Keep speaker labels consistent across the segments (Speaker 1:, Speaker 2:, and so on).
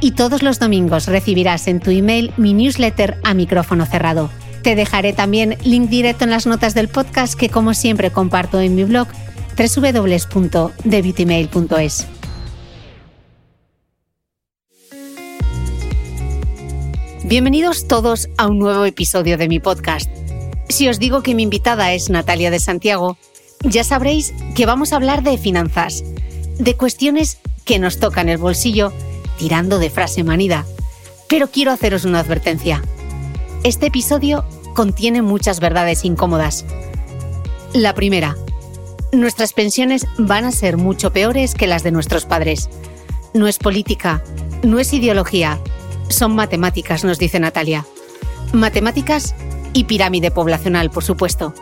Speaker 1: y todos los domingos recibirás en tu email mi newsletter a micrófono cerrado. Te dejaré también link directo en las notas del podcast que como siempre comparto en mi blog www.debeautymail.es. Bienvenidos todos a un nuevo episodio de mi podcast. Si os digo que mi invitada es Natalia de Santiago, ya sabréis que vamos a hablar de finanzas, de cuestiones que nos tocan el bolsillo tirando de frase manida. Pero quiero haceros una advertencia. Este episodio contiene muchas verdades incómodas. La primera, nuestras pensiones van a ser mucho peores que las de nuestros padres. No es política, no es ideología, son matemáticas, nos dice Natalia. Matemáticas y pirámide poblacional, por supuesto.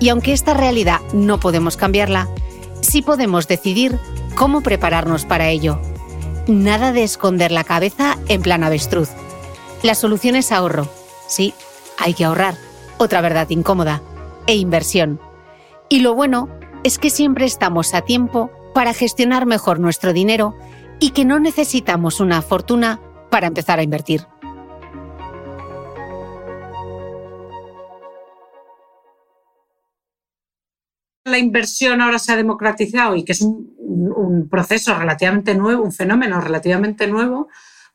Speaker 1: Y aunque esta realidad no podemos cambiarla, sí podemos decidir cómo prepararnos para ello. Nada de esconder la cabeza en plan avestruz. La solución es ahorro. Sí, hay que ahorrar. Otra verdad incómoda. E inversión. Y lo bueno es que siempre estamos a tiempo para gestionar mejor nuestro dinero y que no necesitamos una fortuna para empezar a invertir.
Speaker 2: La inversión ahora se ha democratizado y que es un, proceso relativamente nuevo, un fenómeno relativamente nuevo,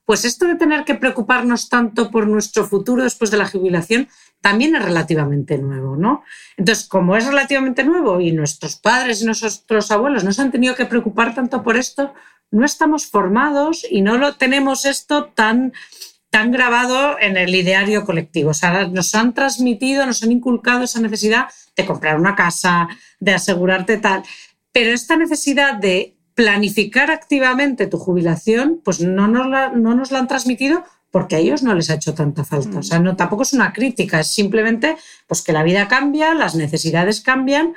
Speaker 2: pues esto de tener que preocuparnos tanto por nuestro futuro después de la jubilación también es relativamente nuevo, ¿no? Entonces, como es relativamente nuevo y nuestros padres y nuestros abuelos no se han tenido que preocupar tanto por esto, no estamos formados y no lo tenemos esto tan tan grabado en el ideario colectivo. O sea, nos han transmitido, nos han inculcado esa necesidad de comprar una casa, de asegurarte tal. Pero esta necesidad de planificar activamente tu jubilación, pues no nos la, no nos la han transmitido porque a ellos no les ha hecho tanta falta. O sea, no, tampoco es una crítica, es simplemente pues, que la vida cambia, las necesidades cambian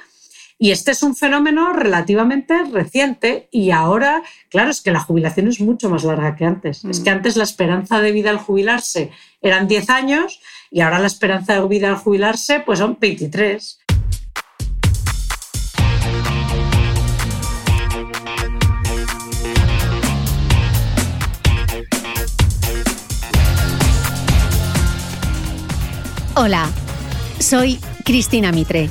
Speaker 2: y este es un fenómeno relativamente reciente y ahora, claro, es que la jubilación es mucho más larga que antes. Es que
Speaker 1: Mm.
Speaker 2: antes la esperanza de vida al jubilarse eran 10 años y ahora la esperanza de vida al jubilarse pues son 23.
Speaker 1: Hola, soy Cristina Mitre,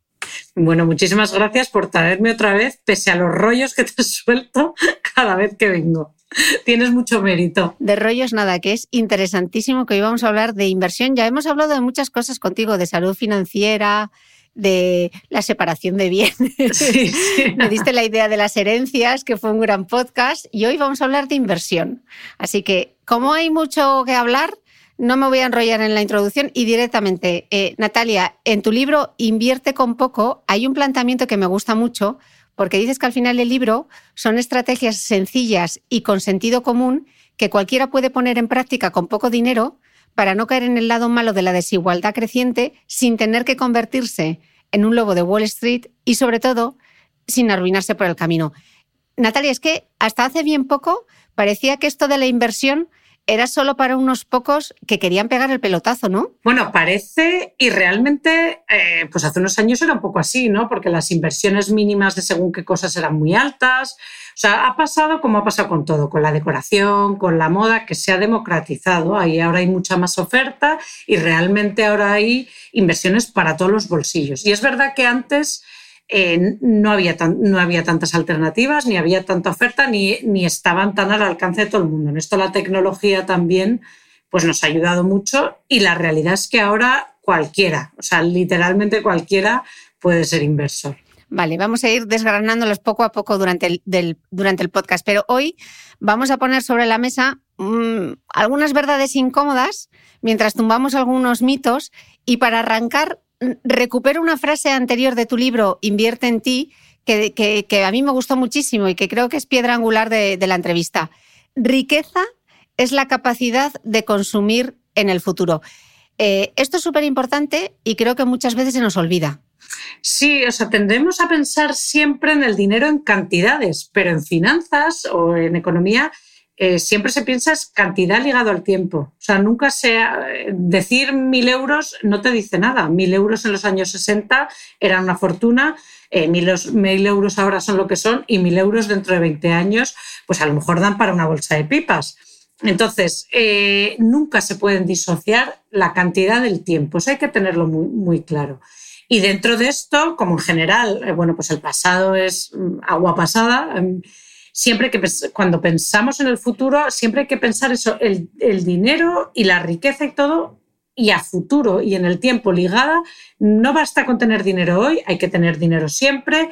Speaker 2: Bueno, muchísimas gracias por traerme otra vez, pese a los rollos que te suelto cada vez que vengo. Tienes mucho mérito.
Speaker 1: De rollos nada, que es interesantísimo que hoy vamos a hablar de inversión. Ya hemos hablado de muchas cosas contigo, de salud financiera, de la separación de bienes.
Speaker 2: Sí, sí.
Speaker 1: Me diste la idea de las herencias, que fue un gran podcast, y hoy vamos a hablar de inversión. Así que, como hay mucho que hablar, no me voy a enrollar en la introducción y directamente, eh, Natalia, en tu libro Invierte con poco hay un planteamiento que me gusta mucho porque dices que al final del libro son estrategias sencillas y con sentido común que cualquiera puede poner en práctica con poco dinero para no caer en el lado malo de la desigualdad creciente sin tener que convertirse en un lobo de Wall Street y sobre todo sin arruinarse por el camino. Natalia, es que hasta hace bien poco parecía que esto de la inversión era solo para unos pocos que querían pegar el pelotazo, ¿no?
Speaker 2: Bueno, parece y realmente, eh, pues hace unos años era un poco así, ¿no? Porque las inversiones mínimas de según qué cosas eran muy altas. O sea, ha pasado como ha pasado con todo, con la decoración, con la moda, que se ha democratizado. Ahí ahora hay mucha más oferta y realmente ahora hay inversiones para todos los bolsillos. Y es verdad que antes eh, no, había no había tantas alternativas, ni había tanta oferta, ni, ni estaban tan al alcance de todo el mundo. En esto la tecnología también pues nos ha ayudado mucho y la realidad es que ahora cualquiera, o sea, literalmente cualquiera puede ser inversor.
Speaker 1: Vale, vamos a ir desgranándolos poco a poco durante el, durante el podcast, pero hoy vamos a poner sobre la mesa mm, algunas verdades incómodas mientras tumbamos algunos mitos y para arrancar recupero una frase anterior de tu libro, Invierte en ti, que, a mí me gustó muchísimo y que creo que es piedra angular de, la entrevista. Riqueza es la capacidad de consumir en el futuro. Eh, esto es súper importante y creo que muchas veces se nos olvida.
Speaker 2: Sí, o sea, tendremos a pensar siempre en el dinero en cantidades, pero en finanzas o en economía eh, siempre se piensa es cantidad ligado al tiempo. O sea, nunca sea decir mil euros no te dice nada. Mil euros en los años 60 eran una fortuna, eh, mil, euros ahora son lo que son y mil euros dentro de 20 años, pues a lo mejor dan para una bolsa de pipas. Entonces, eh, nunca se pueden disociar la cantidad del tiempo. Eso hay que tenerlo muy, muy claro. Y dentro de esto, como en general, bueno, pues el pasado es mm, agua pasada em, siempre que cuando pensamos en el futuro, siempre hay que pensar eso, el, dinero y la riqueza y todo, y a futuro y en el tiempo ligada, no basta con tener dinero hoy, hay que tener dinero siempre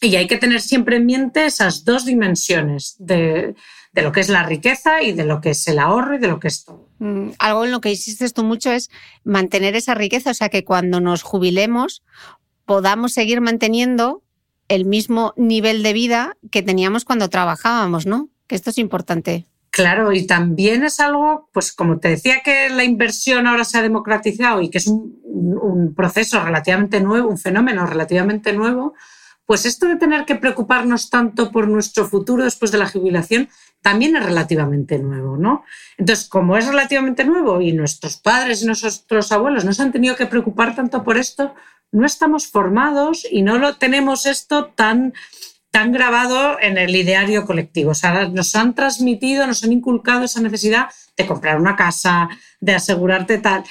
Speaker 2: y hay que tener siempre en mente esas dos dimensiones de, lo que es la riqueza y de lo que es el ahorro y de lo que es todo.
Speaker 1: Mm, algo en lo que insistes tú mucho es mantener esa riqueza, o sea, que cuando nos jubilemos podamos seguir manteniendo el mismo nivel de vida que teníamos cuando trabajábamos, ¿no? Que esto es importante.
Speaker 2: Claro, y también es algo, pues como te decía que la inversión ahora se ha democratizado y que es un, proceso relativamente nuevo, un fenómeno relativamente nuevo, pues esto de tener que preocuparnos tanto por nuestro futuro después de la jubilación también es relativamente nuevo, ¿no? Entonces, como es relativamente nuevo y nuestros padres y nuestros abuelos no se han tenido que preocupar tanto por esto, no estamos formados y no lo tenemos esto tan, tan grabado en el ideario colectivo. O sea, nos han transmitido, nos han inculcado esa necesidad de comprar una casa, de asegurarte tal.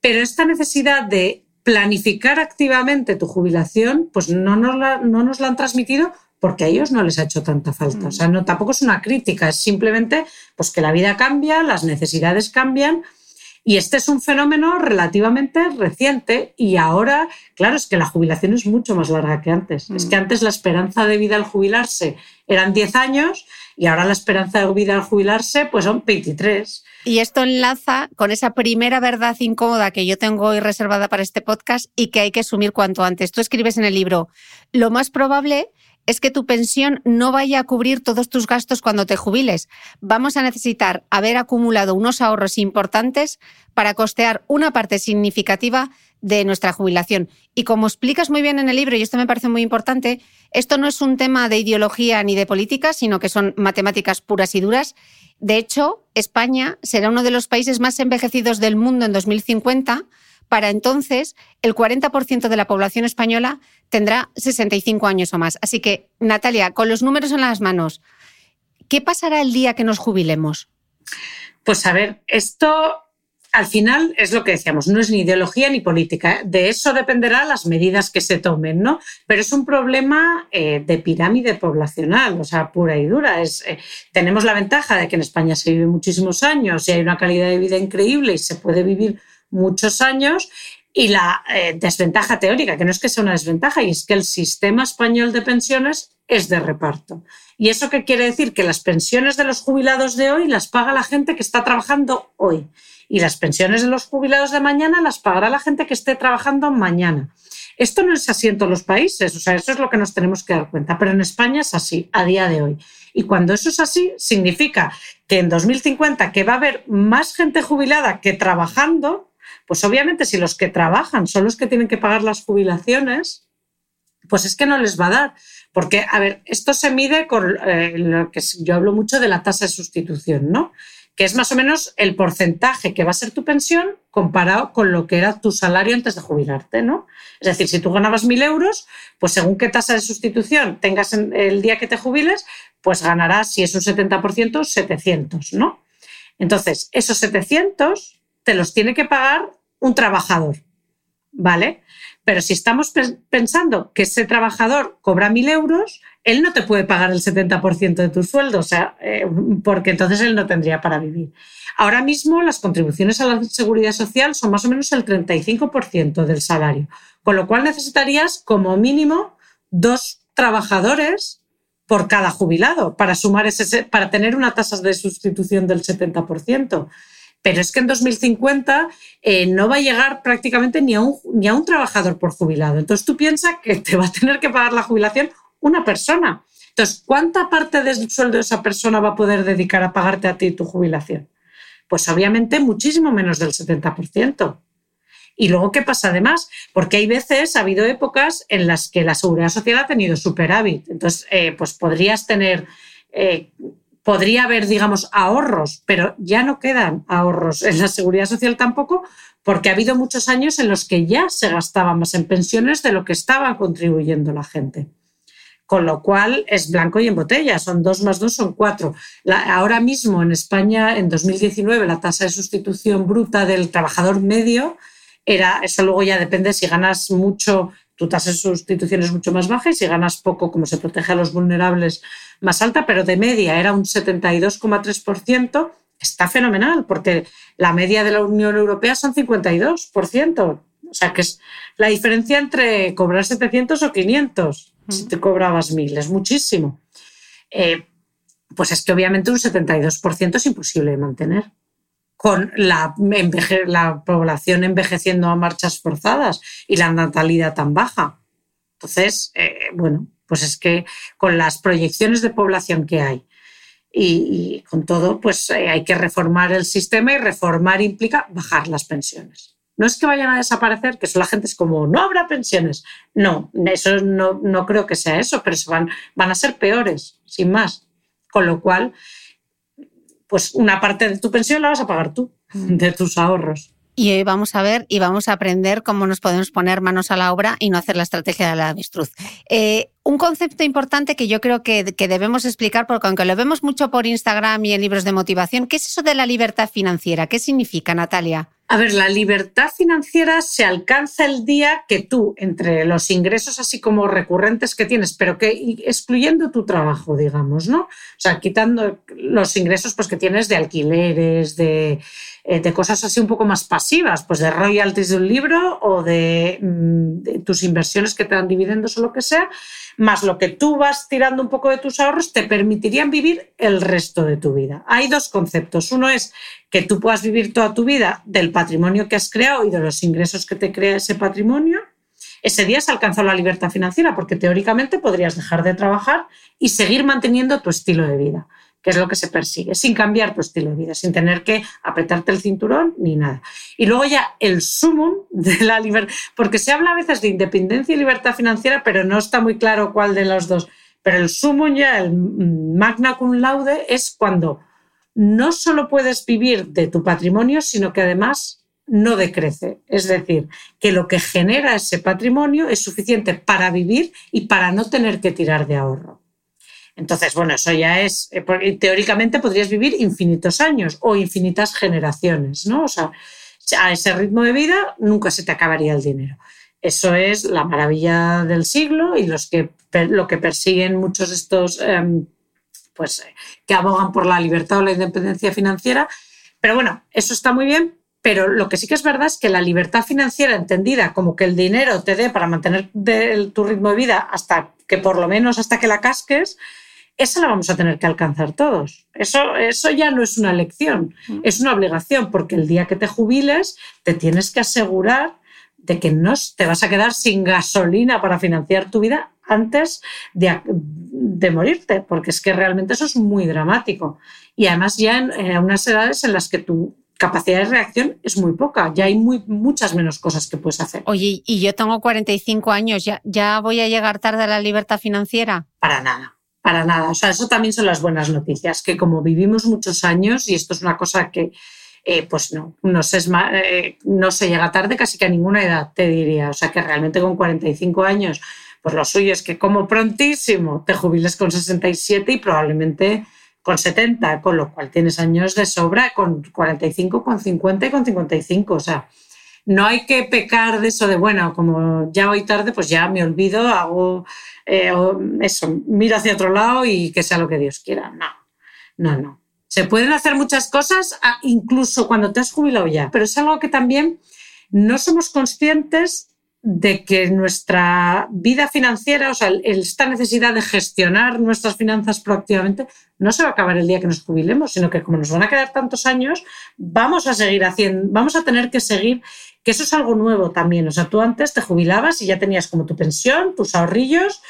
Speaker 2: Pero esta necesidad de planificar activamente tu jubilación, pues no nos la, no nos la han transmitido porque a ellos no les ha hecho tanta falta. O sea, no, tampoco es una crítica, es simplemente pues, que la vida cambia, las necesidades cambian y este es un fenómeno relativamente reciente y ahora, claro, es que la jubilación es mucho más larga que antes. Es que mm. antes la esperanza de vida al jubilarse eran 10 años y ahora la esperanza de vida al jubilarse pues son 23.
Speaker 1: Y esto enlaza con esa primera verdad incómoda que yo tengo hoy reservada para este podcast y que hay que asumir cuanto antes. Tú escribes en el libro, lo más probable es que tu pensión no vaya a cubrir todos tus gastos cuando te jubiles. Vamos a necesitar haber acumulado unos ahorros importantes para costear una parte significativa de nuestra jubilación. Y como explicas muy bien en el libro, y esto me parece muy importante, esto no es un tema de ideología ni de política, sino que son matemáticas puras y duras. De hecho, España será uno de los países más envejecidos del mundo en 2050 para entonces, el 40% de la población española tendrá 65 años o más. Así que, Natalia, con los números en las manos, ¿qué pasará el día que nos jubilemos?
Speaker 2: Pues a ver, esto al final es lo que decíamos, no es ni ideología ni política. De eso dependerá las medidas que se tomen, ¿no? Pero es un problema eh, de pirámide poblacional, o sea, pura y dura. Eh, tenemos la ventaja de que en España se vive muchísimos años y hay una calidad de vida increíble y se puede vivir muchos años y la eh, desventaja teórica, que no es que sea una desventaja, y es que el sistema español de pensiones es de reparto. ¿Y eso qué quiere decir? Que las pensiones de los jubilados de hoy las paga la gente que está trabajando hoy. Y las pensiones de los jubilados de mañana las pagará la gente que esté trabajando mañana. Esto no es así en todos los países, o sea, eso es lo que nos tenemos que dar cuenta, pero en España es así, a día de hoy. Y cuando eso es así, significa que en 2050 que va a haber más gente jubilada que trabajando, pues obviamente si los que trabajan son los que tienen que pagar las jubilaciones, pues es que no les va a dar. Porque, a ver, esto se mide con eh, lo que yo hablo mucho de la tasa de sustitución, ¿no? que es más o menos el porcentaje que va a ser tu pensión comparado con lo que era tu salario antes de jubilarte, ¿no? Es decir, si tú ganabas 1.000 euros, pues según qué tasa de sustitución tengas el día que te jubiles, pues ganarás, si es un 70%, 700, ¿no? Entonces, esos 700 te los tiene que pagar un trabajador, ¿vale? Pero si estamos pensando que ese trabajador cobra 1.000 euros, él no te puede pagar el 70% de tu sueldo, o sea, eh, porque entonces él no tendría para vivir. Ahora mismo las contribuciones a la seguridad social son más o menos el 35% del salario, con lo cual necesitarías como mínimo dos trabajadores por cada jubilado para sumar ese, para tener una tasa de sustitución del 70%. Pero es que en 2050 eh, no va a llegar prácticamente ni a, un, ni a un trabajador por jubilado. Entonces tú piensas que te va a tener que pagar la jubilación una persona. Entonces, ¿cuánta parte del sueldo de esa persona va a poder dedicar a pagarte a ti tu jubilación? Pues obviamente muchísimo menos del 70%. Y luego, ¿qué pasa además? Porque hay veces, ha habido épocas en las que la seguridad social ha tenido superávit. Entonces, eh, pues podrías tener, eh, podría haber, digamos, ahorros, pero ya no quedan ahorros en la seguridad social tampoco, porque ha habido muchos años en los que ya se gastaba más en pensiones de lo que estaba contribuyendo la gente con lo cual es blanco y en botella, son dos más dos son cuatro. ahora mismo en España, en 2019, la tasa de sustitución bruta del trabajador medio era, eso luego ya depende si ganas mucho, tu tasa de sustitución es mucho más baja y si ganas poco, como se protege a los vulnerables, más alta, pero de media era un 72,3%. Está fenomenal, porque la media de la Unión Europea son 52%. O sea, que es la diferencia entre cobrar 700 o 500 si te cobrabas 1.000, es muchísimo. Eh, pues es que obviamente un 72% es imposible de mantener con la, la población envejeciendo a marchas forzadas y la natalidad tan baja. Entonces, eh, bueno, pues es que con las proyecciones de población que hay y, con todo, pues eh, hay que reformar el sistema y reformar implica bajar las pensiones. No es que vayan a desaparecer, que eso la gente es como, no habrá pensiones. No, eso no, no creo que sea eso, pero se van, van a ser peores, sin más. Con lo cual, pues una parte de tu pensión la vas a pagar tú, de tus ahorros.
Speaker 1: Y hoy vamos a ver y vamos a aprender cómo nos podemos poner manos a la obra y no hacer la estrategia de la avestruz. Eh, un concepto importante que yo creo que, que, debemos explicar, porque aunque lo vemos mucho por Instagram y en libros de motivación, ¿qué es eso de la libertad financiera? ¿Qué significa, Natalia?
Speaker 2: A ver, la libertad financiera se alcanza el día que tú, entre los ingresos así como recurrentes que tienes, pero que excluyendo tu trabajo, digamos, ¿no? O sea, quitando los ingresos pues, que tienes de alquileres, de, eh, de cosas así un poco más pasivas, pues de royalties de un libro o de, mm, de tus inversiones que te dan dividendos o lo que sea, más lo que tú vas tirando un poco de tus ahorros, te permitirían vivir el resto de tu vida. Hay dos conceptos. Uno es que tú puedas vivir toda tu vida del patrimonio que has creado y de los ingresos que te crea ese patrimonio. Ese día se alcanzó la libertad financiera porque teóricamente podrías dejar de trabajar y seguir manteniendo tu estilo de vida que es lo que se persigue, sin cambiar tu estilo de vida, sin tener que apretarte el cinturón ni nada. Y luego ya el sumum de la libertad, porque se habla a veces de independencia y libertad financiera, pero no está muy claro cuál de los dos. Pero el sumum ya, el magna cum laude, es cuando no solo puedes vivir de tu patrimonio, sino que además no decrece. Es decir, que lo que genera ese patrimonio es suficiente para vivir y para no tener que tirar de ahorro. Entonces, bueno, eso ya es, eh, teóricamente podrías vivir infinitos años o infinitas generaciones, ¿no? O sea, a ese ritmo de vida nunca se te acabaría el dinero. Eso es la maravilla del siglo y los que, lo que persiguen muchos de estos, em, pues, eh, que abogan por la libertad o la independencia financiera. Pero bueno, eso está muy bien, pero lo que sí que es verdad es que la libertad financiera entendida como que el dinero te dé para mantener tu ritmo de vida hasta que por lo menos hasta que la casques, esa la vamos a tener que alcanzar todos. Eso, eso ya no es una elección, mm. es una obligación, porque el día que te jubiles te tienes que asegurar de que no te vas a quedar sin gasolina para financiar tu vida antes de, de morirte, porque es que realmente eso es muy dramático. Y además ya en, unas edades en las que tu capacidad de reacción es muy poca, ya hay muy, muchas menos cosas que puedes hacer.
Speaker 1: Oye, y yo tengo 45 años, ¿ya, ¿ya voy a llegar tarde a la libertad financiera?
Speaker 2: Para nada para nada. O sea, eso también son las buenas noticias, que como vivimos muchos años, y esto es una cosa que, eh, pues no, no se, eh, no se llega tarde casi que a ninguna edad, te diría. O sea, que realmente con 45 años, pues lo suyo es que como prontísimo te jubiles con 67 y probablemente con 70, con lo cual tienes años de sobra, con 45, con 50 y con 55. O sea, no hay que pecar de eso de, bueno, como ya voy tarde, pues ya me olvido, hago eh, eso, miro hacia otro lado y que sea lo que Dios quiera. No, no, no. Se pueden hacer muchas cosas ah, incluso cuando te has jubilado ya, pero es algo que también no somos conscientes de que nuestra vida financiera, o sea, esta necesidad de gestionar nuestras finanzas proactivamente, no se va a acabar el día que nos jubilemos, sino que como nos van a quedar tantos años, vamos a seguir haciendo, vamos a tener que seguir, que eso es algo nuevo también. O sea, tú antes te jubilabas y ya tenías como tu pensión, tus ahorrillos,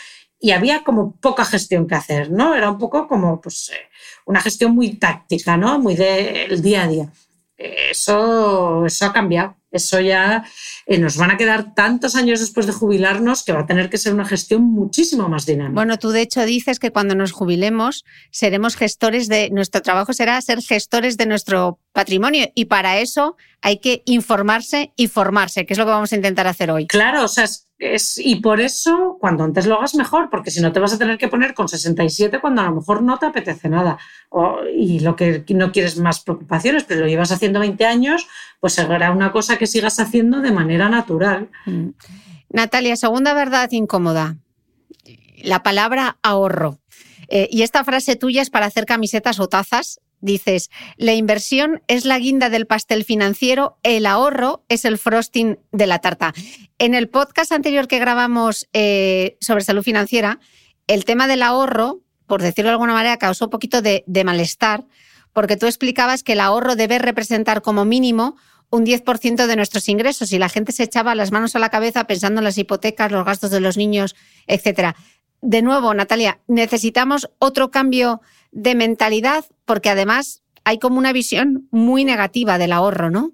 Speaker 2: y había como poca gestión que hacer, ¿no? Era un poco como pues, eh, una gestión muy táctica, ¿no? Muy del día a día. Eso, eso ha cambiado. Eso ya eh, nos van a quedar tantos años después de jubilarnos que va a tener que ser una gestión muchísimo más dinámica.
Speaker 1: Bueno, tú de hecho dices que cuando nos jubilemos seremos gestores de, nuestro trabajo será ser gestores de nuestro patrimonio y para eso hay que informarse y formarse, que es lo que vamos a intentar hacer hoy.
Speaker 2: Claro, o sea, y por eso, cuando antes lo hagas mejor, porque si no te vas a tener que poner con 67 cuando a lo mejor no te apetece nada. y lo que no quieres más preocupaciones, pero lo llevas haciendo 20 años, pues será una cosa que sigas haciendo de manera natural. Mm.
Speaker 1: Natalia, segunda verdad incómoda. La palabra ahorro. Eh, y esta frase tuya es para hacer camisetas o tazas dices, la inversión es la guinda del pastel financiero, el ahorro es el frosting de la tarta. En el podcast anterior que grabamos eh, sobre salud financiera, el tema del ahorro, por decirlo de alguna manera, causó un poquito de, malestar, porque tú explicabas que el ahorro debe representar como mínimo un 10% de nuestros ingresos y la gente se echaba las manos a la cabeza pensando en las hipotecas, los gastos de los niños, etc. De nuevo, Natalia, necesitamos otro cambio de mentalidad, porque además hay como una visión muy negativa del ahorro, ¿no?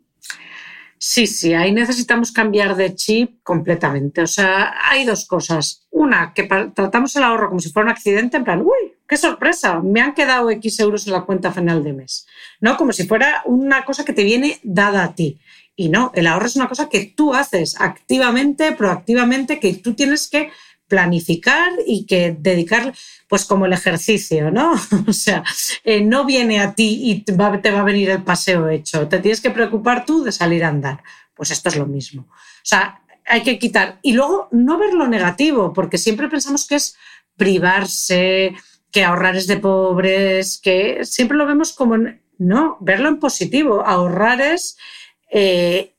Speaker 2: Sí, sí, ahí necesitamos cambiar de chip completamente. O sea, hay dos cosas. Una, que tratamos el ahorro como si fuera un accidente, en plan, uy, qué sorpresa, me han quedado X euros en la cuenta final de mes. ¿No? Como si fuera una cosa que te viene dada a ti. Y no, el ahorro es una cosa que tú haces activamente, proactivamente, que tú tienes que planificar y que dedicar, pues como el ejercicio, ¿no? O sea, eh, no viene a ti y te va, a venir el paseo hecho, te tienes que preocupar tú de salir a andar. Pues esto es lo mismo. O sea, hay que quitar. Y luego no ver lo negativo, porque siempre pensamos que es privarse, que ahorrar es de pobres, que siempre lo vemos como... No, verlo en positivo. Ahorrar es... Eh,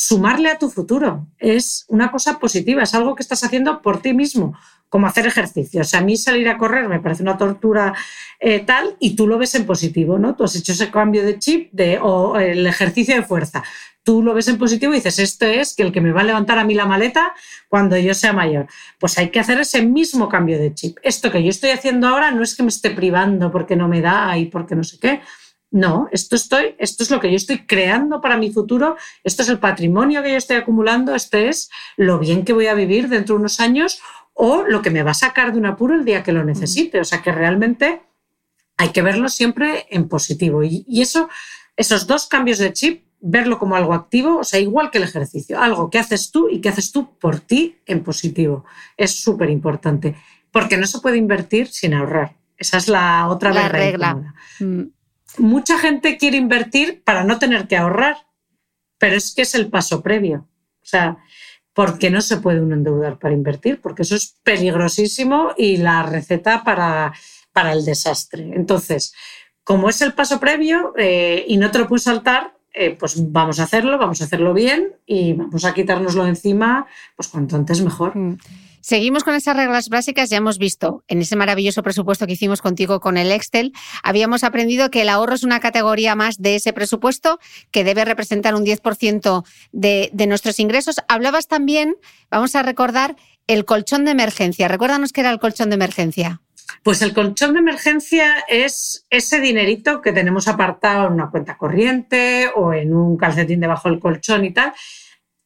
Speaker 2: sumarle a tu futuro. Es una cosa positiva, es algo que estás haciendo por ti mismo, como hacer ejercicio. O sea, a mí salir a correr me parece una tortura eh, tal y tú lo ves en positivo, ¿no? Tú has hecho ese cambio de chip de, o el ejercicio de fuerza. Tú lo ves en positivo y dices, esto es que el que me va a levantar a mí la maleta cuando yo sea mayor. Pues hay que hacer ese mismo cambio de chip. Esto que yo estoy haciendo ahora no es que me esté privando porque no me da y porque no sé qué no, esto, estoy, esto es lo que yo estoy creando para mi futuro, esto es el patrimonio que yo estoy acumulando, este es lo bien que voy a vivir dentro de unos años o lo que me va a sacar de un apuro el día que lo necesite. O sea que realmente hay que verlo siempre en positivo. Y, y eso, esos dos cambios de chip, verlo como algo activo, o sea, igual que el ejercicio, algo que haces tú y que haces tú por ti en positivo. Es súper importante, porque no se puede invertir sin ahorrar. Esa es la otra
Speaker 1: la regla
Speaker 2: mucha gente quiere invertir para no tener que ahorrar, pero es que es el paso previo. O sea, porque no se puede uno endeudar para invertir, porque eso es peligrosísimo y la receta para, para el desastre. Entonces, como es el paso previo eh, y no te lo puedes saltar, eh, pues vamos a hacerlo, vamos a hacerlo bien y vamos a quitárnoslo encima, pues cuanto antes mejor. Mm.
Speaker 1: Seguimos con esas reglas básicas, ya hemos visto en ese maravilloso presupuesto que hicimos contigo con el Excel, habíamos aprendido que el ahorro es una categoría más de ese presupuesto que debe representar un 10% de, de nuestros ingresos. Hablabas también, vamos a recordar, el colchón de emergencia. Recuérdanos qué era el colchón de emergencia.
Speaker 2: Pues el colchón de emergencia es ese dinerito que tenemos apartado en una cuenta corriente o en un calcetín debajo del colchón y tal,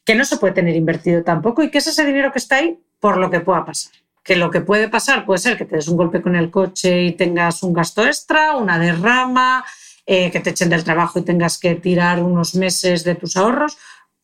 Speaker 2: que no se puede tener invertido tampoco y que es ese dinero que está ahí por lo que pueda pasar. que lo que puede pasar puede ser que te des un golpe con el coche y tengas un gasto extra, una derrama, eh, que te echen del trabajo y tengas que tirar unos meses de tus ahorros,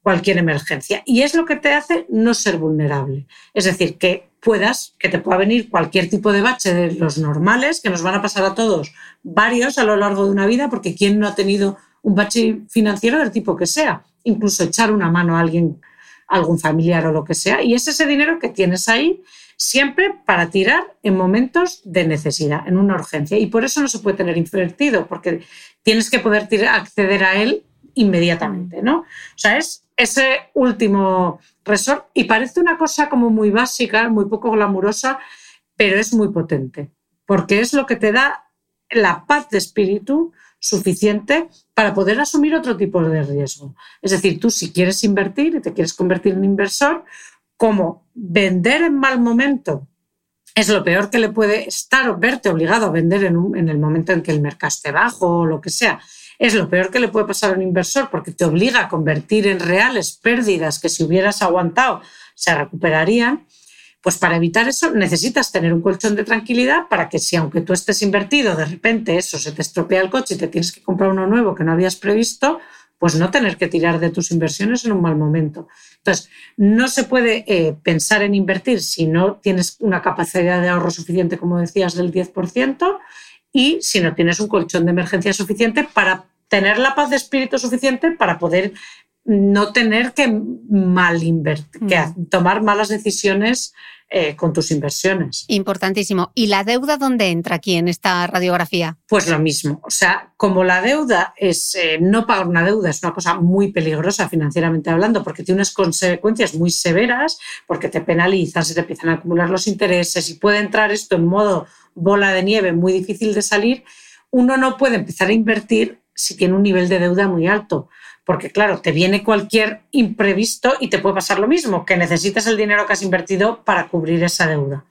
Speaker 2: cualquier emergencia. Y es lo que te hace no ser vulnerable. Es decir, que puedas, que te pueda venir cualquier tipo de bache de los normales, que nos van a pasar a todos varios a lo largo de una vida, porque ¿quién no ha tenido un bache financiero del tipo que sea? Incluso echar una mano a alguien, algún familiar o lo que sea. Y es ese dinero que tienes ahí siempre para tirar en momentos de necesidad, en una urgencia. Y por eso no se puede tener invertido, porque tienes que poder acceder a él inmediatamente, ¿no? O sea, es ese último resort y parece una cosa como muy básica, muy poco glamurosa, pero es muy potente, porque es lo que te da la paz de espíritu suficiente para poder asumir otro tipo de riesgo. Es decir, tú si quieres invertir y te quieres convertir en inversor, como vender en mal momento es lo peor que le puede estar o verte obligado a vender en, el momento en que el mercado esté bajo o lo que sea. Es lo peor que le puede pasar a un inversor porque te obliga a convertir en reales pérdidas que si hubieras aguantado se recuperarían. Pues para evitar eso necesitas tener un colchón de tranquilidad para que si aunque tú estés invertido, de repente eso se te estropea el coche y te tienes que comprar uno nuevo que no habías previsto, pues no tener que tirar de tus inversiones en un mal momento. Entonces, no se puede eh, pensar en invertir si no tienes una capacidad de ahorro suficiente, como decías, del 10%, y si no tienes un colchón de emergencia suficiente para tener la paz de espíritu suficiente para poder no tener que mal invertir, que mm. tomar malas decisiones eh, con tus inversiones.
Speaker 1: Importantísimo. ¿Y la deuda dónde entra aquí en esta radiografía?
Speaker 2: Pues lo mismo. O sea, como la deuda es eh, no pagar una deuda es una cosa muy peligrosa financieramente hablando, porque tiene unas consecuencias muy severas, porque te penalizan, se te empiezan a acumular los intereses y puede entrar esto en modo bola de nieve muy difícil de salir. Uno no puede empezar a invertir si tiene un nivel de deuda muy alto porque claro, te viene cualquier imprevisto y te puede pasar lo mismo, que necesitas el dinero que has invertido para cubrir esa deuda.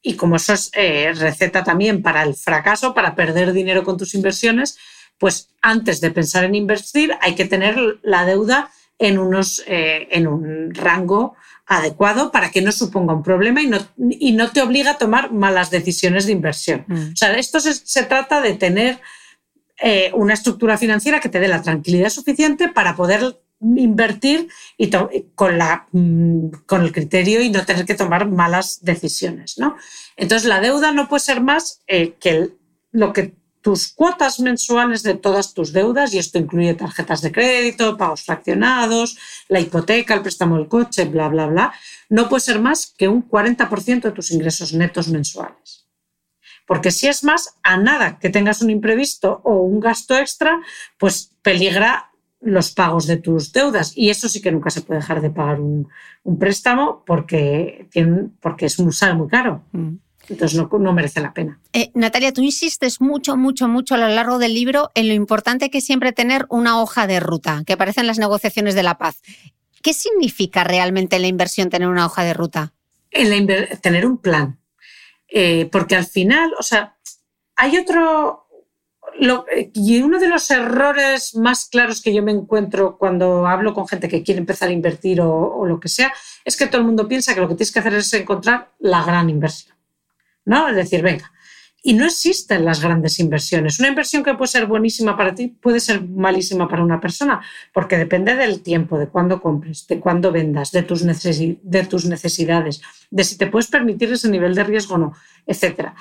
Speaker 2: Y como eso es eh, receta también para el fracaso, para perder dinero con tus inversiones, pues antes de pensar en invertir hay que tener la deuda en, unos, eh, en un rango adecuado para que no suponga un problema y no, y no te obliga a tomar malas decisiones de inversión. Mm. O sea, esto se trata de tener eh, una estructura financiera que te dé la tranquilidad suficiente para poder invertir y con, la, mm, con el criterio y no tener que tomar malas decisiones. ¿no? Entonces, la deuda no puede ser más eh, que lo que tus cuotas mensuales de todas tus deudas, y esto incluye tarjetas de crédito, pagos fraccionados, la hipoteca, el préstamo del coche, bla, bla, bla, no puede ser más que un 40% de tus ingresos netos mensuales. Porque si es más, a nada que tengas un imprevisto o un gasto extra, pues peligra los pagos de tus deudas. Y eso sí que nunca se puede dejar de pagar un, préstamo porque, porque es muy, sale muy caro. Mm. Entonces no, merece la pena.
Speaker 1: Eh, Natalia, tú insistes mucho, mucho, mucho a lo largo del libro en lo importante que es siempre tener una hoja de ruta, que aparece en las negociaciones de la paz. ¿Qué significa realmente la inversión tener una hoja de ruta?
Speaker 2: tener un plan. Eh, porque al final, o sea, hay otro... y uno de los errores más claros que yo me encuentro cuando hablo con gente que quiere empezar a invertir o, lo que sea, es que todo el mundo piensa que lo que tienes que hacer es encontrar la gran inversión. ¿no? Es decir, venga, y no existen las grandes inversiones. Una inversión que puede ser buenísima para ti puede ser malísima para una persona, porque depende del tiempo, de cuándo compres, de cuándo vendas, de tus, de tus necesidades, de si te puedes permitir ese nivel de riesgo o no, etc.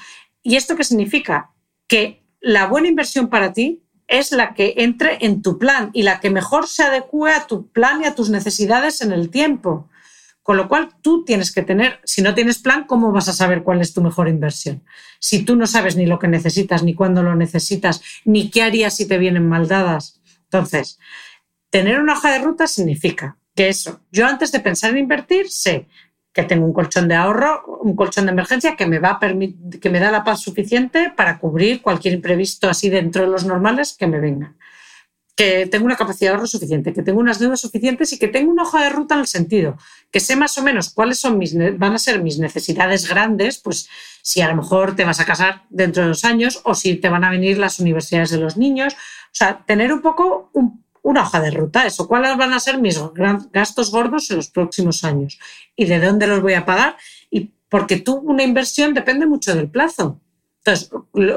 Speaker 2: ¿Y esto qué significa? Que la buena inversión para ti es la que entre en tu plan y la que mejor se adecue a tu plan y a tus necesidades en el tiempo. Con lo cual, tú tienes que tener, si no tienes plan, ¿cómo vas a saber cuál es tu mejor inversión? Si tú no sabes ni lo que necesitas, ni cuándo lo necesitas, ni qué harías si te vienen mal dadas. Entonces, tener una hoja de ruta significa que eso, yo antes de pensar en invertir, sé que tengo un colchón de ahorro, un colchón de emergencia que me, va a que me da la paz suficiente para cubrir cualquier imprevisto así dentro de los normales que me vengan que tengo una capacidad de ahorro suficiente, que tengo unas deudas suficientes y que tengo una hoja de ruta en el sentido que sé más o menos cuáles son mis, van a ser mis necesidades grandes, pues si a lo mejor te vas a casar dentro de dos años o si te van a venir las universidades de los niños. O sea, tener un poco una hoja de ruta, eso, cuáles van a ser mis gastos gordos en los próximos años y de dónde los voy a pagar y porque tú una inversión depende mucho del plazo. Entonces,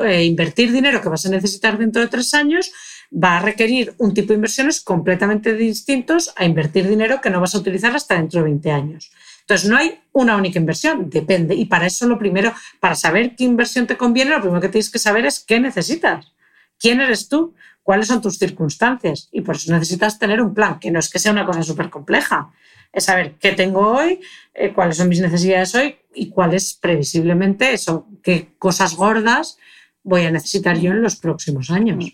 Speaker 2: eh, invertir dinero que vas a necesitar dentro de tres años va a requerir un tipo de inversiones completamente distintos a invertir dinero que no vas a utilizar hasta dentro de 20 años. Entonces, no hay una única inversión, depende. Y para eso lo primero, para saber qué inversión te conviene, lo primero que tienes que saber es qué necesitas. ¿Quién eres tú? ¿Cuáles son tus circunstancias? Y por eso necesitas tener un plan, que no es que sea una cosa súper compleja. Es saber qué tengo hoy, eh, cuáles son mis necesidades hoy y cuáles previsiblemente eso, qué cosas gordas voy a necesitar yo en los próximos años.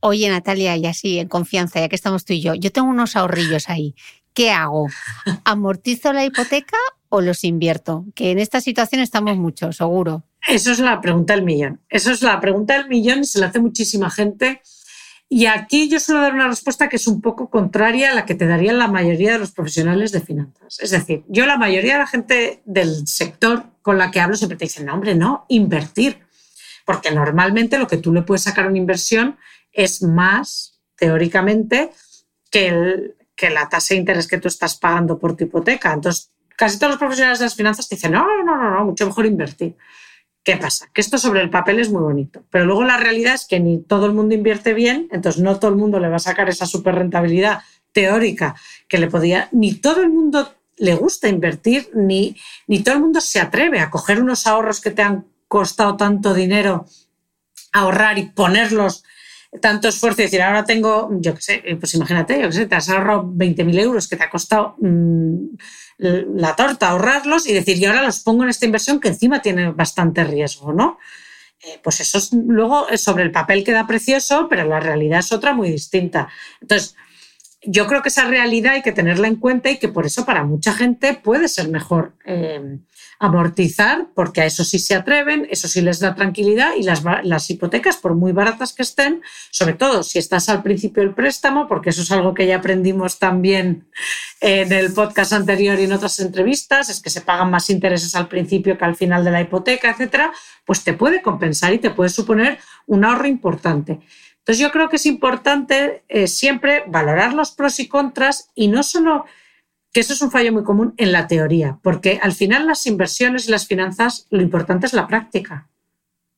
Speaker 1: Oye, Natalia, y así en confianza, ya que estamos tú y yo, yo tengo unos ahorrillos ahí. ¿Qué hago? ¿Amortizo la hipoteca o los invierto? Que en esta situación estamos mucho, seguro.
Speaker 2: Eso es la pregunta del millón. Eso es la pregunta del millón y se la hace muchísima gente. Y aquí yo suelo dar una respuesta que es un poco contraria a la que te darían la mayoría de los profesionales de finanzas. Es decir, yo la mayoría de la gente del sector con la que hablo siempre te dicen, no, hombre, no, invertir. Porque normalmente lo que tú le puedes sacar a una inversión es más, teóricamente, que, que la tasa de interés que tú estás pagando por tu hipoteca. Entonces, casi todos los profesionales de las finanzas te dicen, no, no, no, no, mucho mejor invertir. ¿Qué pasa? Que esto sobre el papel es muy bonito, pero luego la realidad es que ni todo el mundo invierte bien, entonces no todo el mundo le va a sacar esa super rentabilidad teórica que le podía, ni todo el mundo le gusta invertir, ni, ni todo el mundo se atreve a coger unos ahorros que te han costado tanto dinero ahorrar y ponerlos tanto esfuerzo y decir, ahora tengo, yo qué sé, pues imagínate, yo qué sé, te has ahorrado 20.000 euros que te ha costado mm, la torta ahorrarlos y decir, y ahora los pongo en esta inversión que encima tiene bastante riesgo, ¿no? Eh, pues eso es, luego sobre el papel queda precioso, pero la realidad es otra muy distinta. Entonces, yo creo que esa realidad hay que tenerla en cuenta y que por eso para mucha gente puede ser mejor eh, amortizar, porque a eso sí se atreven, eso sí les da tranquilidad y las, las, hipotecas, por muy baratas que estén, sobre todo si estás al principio del préstamo, porque eso es algo que ya aprendimos también en el podcast anterior y en otras entrevistas, es que se pagan más intereses al principio que al final de la hipoteca, etcétera, pues te puede compensar y te puede suponer un ahorro importante. Entonces yo creo que es importante eh, siempre valorar los pros y contras y no solo que eso es un fallo muy común en la teoría, porque al final las inversiones y las finanzas, lo importante es la práctica.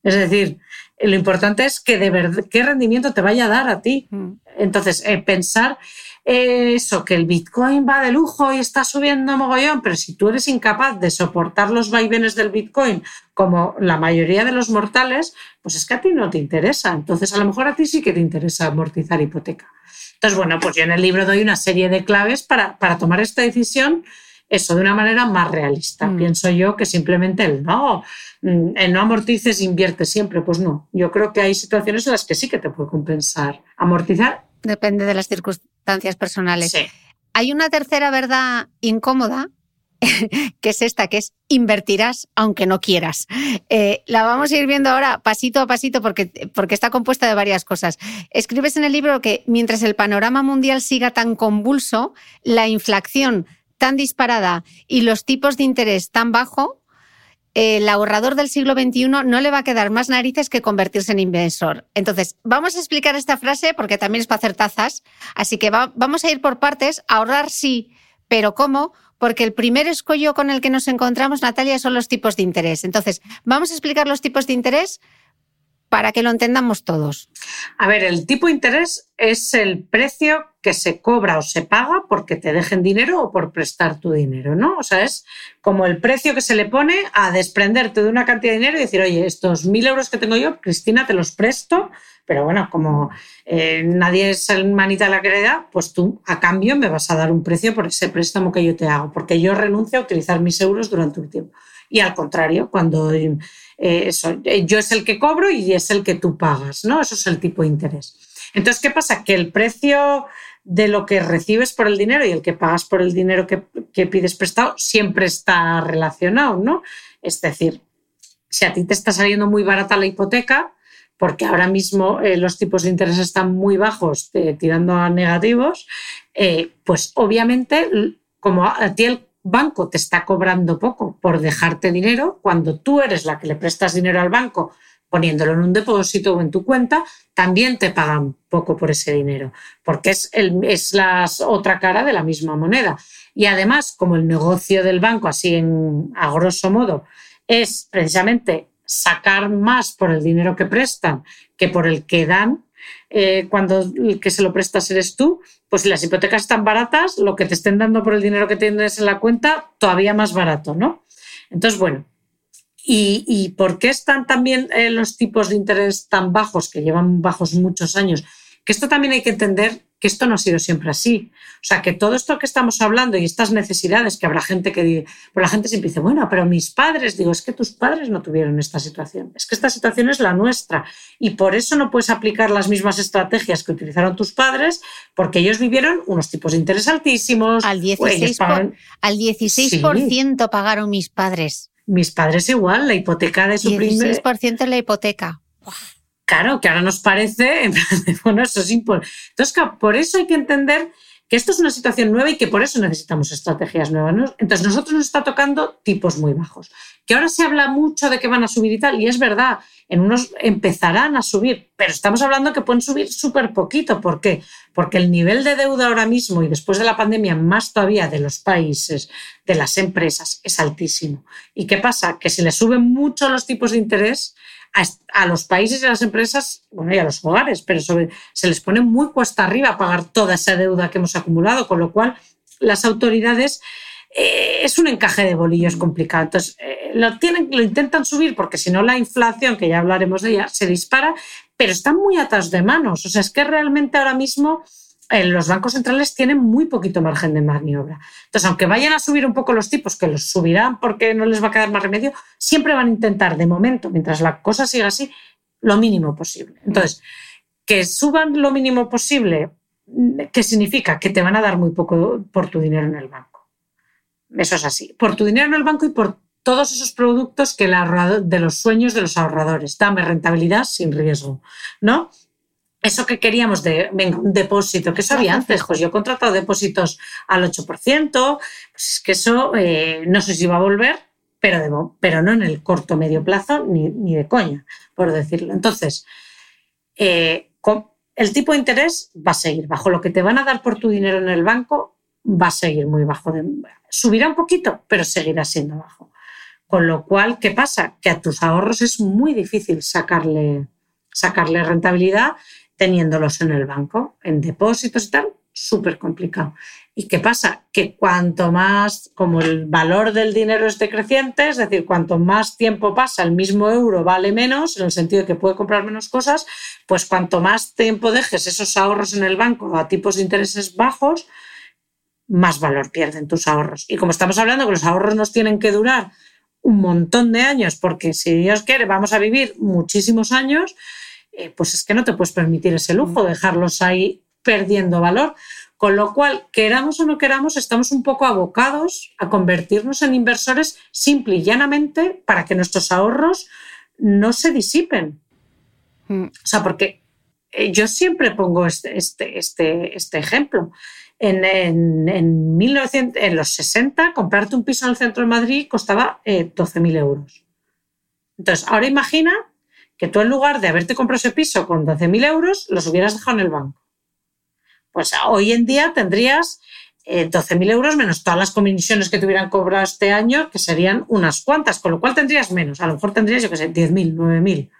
Speaker 2: Es decir, lo importante es que de verdad, qué rendimiento te vaya a dar a ti. Mm. Entonces, eh, pensar eso, que el Bitcoin va de lujo y está subiendo mogollón, pero si tú eres incapaz de soportar los vaivenes del Bitcoin como la mayoría de los mortales, pues es que a ti no te interesa. Entonces, a lo mejor a ti sí que te interesa amortizar hipoteca. Entonces, bueno, pues yo en el libro doy una serie de claves para, para tomar esta decisión, eso de una manera más realista. Mm. Pienso yo que simplemente el no, mm, el no amortices, invierte siempre. Pues no, yo creo que hay situaciones en las que sí que te puede compensar amortizar.
Speaker 1: Depende de las circunstancias personales. Sí. Hay una tercera verdad incómoda que es esta, que es invertirás aunque no quieras. Eh, la vamos a ir viendo ahora pasito a pasito porque, porque está compuesta de varias cosas. Escribes en el libro que mientras el panorama mundial siga tan convulso, la inflación tan disparada y los tipos de interés tan bajo, el ahorrador del siglo XXI no le va a quedar más narices que convertirse en inversor. Entonces, vamos a explicar esta frase porque también es para hacer tazas. Así que vamos a ir por partes. Ahorrar sí, pero ¿cómo? porque el primer escollo con el que nos encontramos, Natalia, son los tipos de interés. Entonces, vamos a explicar los tipos de interés para que lo entendamos todos.
Speaker 2: A ver, el tipo de interés es el precio que se cobra o se paga porque te dejen dinero o por prestar tu dinero, ¿no? O sea, es como el precio que se le pone a desprenderte de una cantidad de dinero y decir, oye, estos mil euros que tengo yo, Cristina, te los presto pero bueno, como eh, nadie es el manita de la querida, pues tú a cambio me vas a dar un precio por ese préstamo que yo te hago, porque yo renuncio a utilizar mis euros durante un tiempo. Y al contrario, cuando eh, eh, yo es el que cobro y es el que tú pagas, ¿no? Eso es el tipo de interés. Entonces, ¿qué pasa? Que el precio de lo que recibes por el dinero y el que pagas por el dinero que, que pides prestado siempre está relacionado, ¿no? Es decir, si a ti te está saliendo muy barata la hipoteca, porque ahora mismo eh, los tipos de interés están muy bajos, tirando a negativos, eh, pues obviamente como a ti el banco te está cobrando poco por dejarte dinero, cuando tú eres la que le prestas dinero al banco poniéndolo en un depósito o en tu cuenta, también te pagan poco por ese dinero, porque es, el, es la otra cara de la misma moneda. Y además, como el negocio del banco, así en, a grosso modo, es precisamente sacar más por el dinero que prestan que por el que dan, eh, cuando el que se lo prestas eres tú, pues si las hipotecas están baratas, lo que te estén dando por el dinero que tienes en la cuenta, todavía más barato, ¿no? Entonces, bueno, ¿y, por qué están también eh, los tipos de interés tan bajos, que llevan bajos muchos años? Que esto también hay que entender que esto no ha sido siempre así. O sea, que todo esto que estamos hablando y estas necesidades que habrá gente que pues la gente siempre dice, bueno, pero mis padres, digo, es que tus padres no tuvieron esta situación, es que esta situación es la nuestra y por eso no puedes aplicar las mismas estrategias que utilizaron tus padres porque ellos vivieron unos tipos de interés altísimos.
Speaker 1: Al 16%, al 16 pagaron mis padres.
Speaker 2: Mis padres igual, la hipoteca de su
Speaker 1: 16% en la hipoteca.
Speaker 2: Claro, que ahora nos parece, bueno, eso es importante. Entonces, por eso hay que entender que esto es una situación nueva y que por eso necesitamos estrategias nuevas. Entonces, nosotros nos está tocando tipos muy bajos. Que ahora se habla mucho de que van a subir y tal, y es verdad, en unos empezarán a subir, pero estamos hablando que pueden subir súper poquito. ¿Por qué? Porque el nivel de deuda ahora mismo y después de la pandemia, más todavía de los países, de las empresas, es altísimo. ¿Y qué pasa? Que si le suben mucho los tipos de interés, a, los países y a las empresas, bueno, y a los hogares, pero se les pone muy cuesta arriba pagar toda esa deuda que hemos acumulado, con lo cual las autoridades eh, es un encaje de bolillos complicado. Entonces, eh, lo, tienen, lo intentan subir porque si no la inflación, que ya hablaremos de ella, se dispara, pero están muy atrás de manos. O sea, es que realmente ahora mismo los bancos centrales tienen muy poquito margen de maniobra. Entonces, aunque vayan a subir un poco los tipos, que los subirán porque no les va a quedar más remedio, siempre van a intentar, de momento, mientras la cosa siga así, lo mínimo posible. Entonces, que suban lo mínimo posible, ¿qué significa? Que te van a dar muy poco por tu dinero en el banco. Eso es así. Por tu dinero en el banco y por todos esos productos que de los sueños de los ahorradores. Dame rentabilidad sin riesgo, ¿no? Eso que queríamos de un depósito, que eso había antes, pues yo he contratado depósitos al 8%, pues es que eso eh, no sé si va a volver, pero, pero no en el corto medio plazo ni, de coña, por decirlo. Entonces, eh, el tipo de interés va a seguir bajo. Lo que te van a dar por tu dinero en el banco va a seguir muy bajo. De, subirá un poquito, pero seguirá siendo bajo. Con lo cual, ¿qué pasa? Que a tus ahorros es muy difícil sacarle, sacarle rentabilidad teniéndolos en el banco, en depósitos y tal, súper complicado. ¿Y qué pasa? Que cuanto más, como el valor del dinero es decreciente, es decir, cuanto más tiempo pasa, el mismo euro vale menos, en el sentido de que puede comprar menos cosas, pues cuanto más tiempo dejes esos ahorros en el banco a tipos de intereses bajos, más valor pierden tus ahorros. Y como estamos hablando que los ahorros nos tienen que durar un montón de años, porque si Dios quiere vamos a vivir muchísimos años, eh, pues es que no te puedes permitir ese lujo, mm. dejarlos ahí perdiendo valor. Con lo cual, queramos o no queramos, estamos un poco abocados a convertirnos en inversores simple y llanamente para que nuestros ahorros no se disipen. Mm. O sea, porque eh, yo siempre pongo este, este, este, este ejemplo. En, en, 1900, en, los 60, comprarte un piso en el centro de Madrid costaba 12.000 eh, euros. Entonces, ahora imagina que tú en lugar de haberte comprado ese piso con 12.000 euros, los hubieras dejado en el banco. Pues hoy en día tendrías 12.000 eh, euros menos todas las comisiones que te hubieran cobrado este año, que serían unas cuantas, con lo cual tendrías menos. A lo mejor tendrías, yo qué sé, 10.000, 9.000.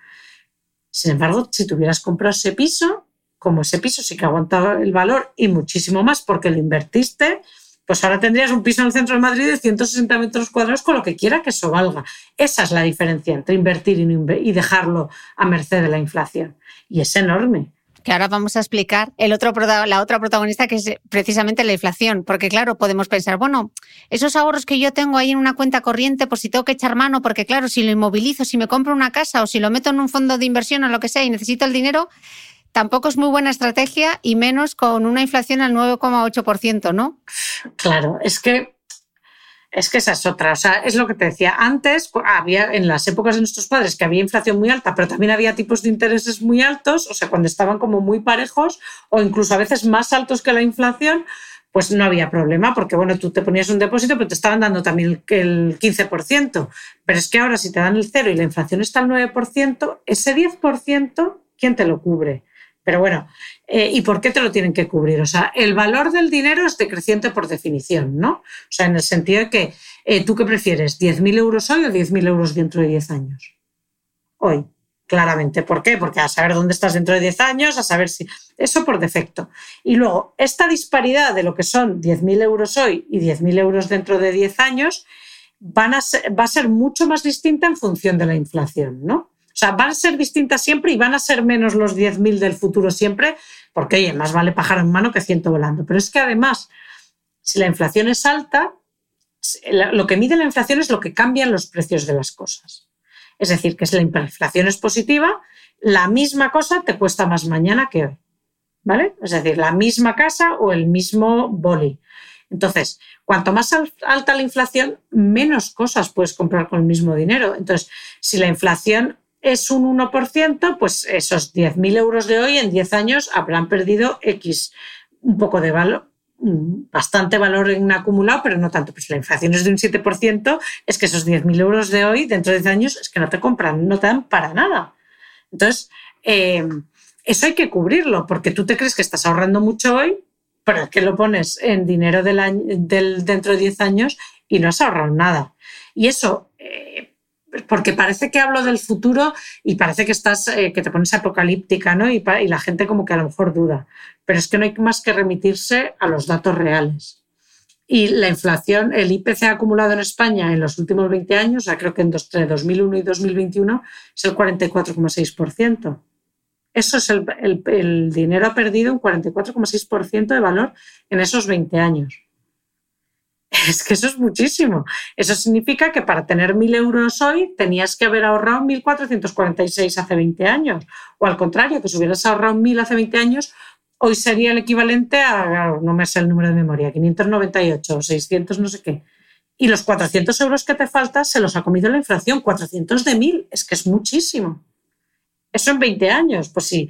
Speaker 2: Sin embargo, si tú hubieras comprado ese piso, como ese piso sí que aguantaba el valor y muchísimo más porque lo invertiste, pues ahora tendrías un piso en el centro de Madrid de 160 metros cuadrados con lo que quiera que eso valga. Esa es la diferencia entre invertir y, dejarlo a merced de la inflación. Y es enorme
Speaker 1: que ahora vamos a explicar el otro, la otra protagonista que es precisamente la inflación, porque claro, podemos pensar, bueno, esos ahorros que yo tengo ahí en una cuenta corriente, por si tengo que echar mano, porque claro, si lo inmovilizo, si me compro una casa o si lo meto en un fondo de inversión o lo que sea y necesito el dinero, tampoco es muy buena estrategia y menos con una inflación al 9,8%, ¿no?
Speaker 2: Claro, es que es que esa es otra. O sea, es lo que te decía. Antes había, en las épocas de nuestros padres, que había inflación muy alta, pero también había tipos de intereses muy altos, o sea, cuando estaban como muy parejos, o incluso a veces más altos que la inflación, pues no había problema, porque bueno, tú te ponías un depósito, pero te estaban dando también el 15%. Pero es que ahora si te dan el cero y la inflación está al 9%, ese 10%, ¿quién te lo cubre? Pero bueno, eh, ¿y por qué te lo tienen que cubrir? O sea, el valor del dinero es decreciente por definición, ¿no? O sea, en el sentido de que eh, tú qué prefieres, 10.000 euros hoy o 10.000 euros dentro de 10 años. Hoy, claramente. ¿Por qué? Porque a saber dónde estás dentro de 10 años, a saber si... Eso por defecto. Y luego, esta disparidad de lo que son 10.000 euros hoy y 10.000 euros dentro de 10 años van a va a ser mucho más distinta en función de la inflación, ¿no? O sea, van a ser distintas siempre y van a ser menos los 10.000 del futuro siempre, porque, oye, más vale pájaro en mano que ciento volando. Pero es que además, si la inflación es alta, lo que mide la inflación es lo que cambian los precios de las cosas. Es decir, que si la inflación es positiva, la misma cosa te cuesta más mañana que hoy. ¿Vale? Es decir, la misma casa o el mismo boli. Entonces, cuanto más alta la inflación, menos cosas puedes comprar con el mismo dinero. Entonces, si la inflación es un 1%, pues esos 10.000 euros de hoy en 10 años habrán perdido X, un poco de valor, bastante valor en acumulado, pero no tanto. Pues la inflación es de un 7%, es que esos 10.000 euros de hoy, dentro de 10 años, es que no te compran, no te dan para nada. Entonces, eh, eso hay que cubrirlo, porque tú te crees que estás ahorrando mucho hoy, pero es que lo pones en dinero del, del dentro de 10 años y no has ahorrado nada. Y eso... Eh, porque parece que hablo del futuro y parece que estás, eh, que te pones apocalíptica, ¿no? Y, la gente como que a lo mejor duda. Pero es que no hay más que remitirse a los datos reales. Y la inflación, el IPC acumulado en España en los últimos 20 años, o creo que entre 2001 y 2021, es el 44,6%. Eso es el dinero ha perdido un 44,6% de valor en esos 20 años. Es que eso es muchísimo. Eso significa que para tener 1.000 euros hoy tenías que haber ahorrado 1.446 hace 20 años. O al contrario, que si hubieras ahorrado 1.000 hace 20 años, hoy sería el equivalente a, no me sé el número de memoria, 598 o 600 no sé qué. Y los 400 euros que te faltan se los ha comido la inflación. 400 de 1.000, es que es muchísimo. Eso en 20 años. Pues sí,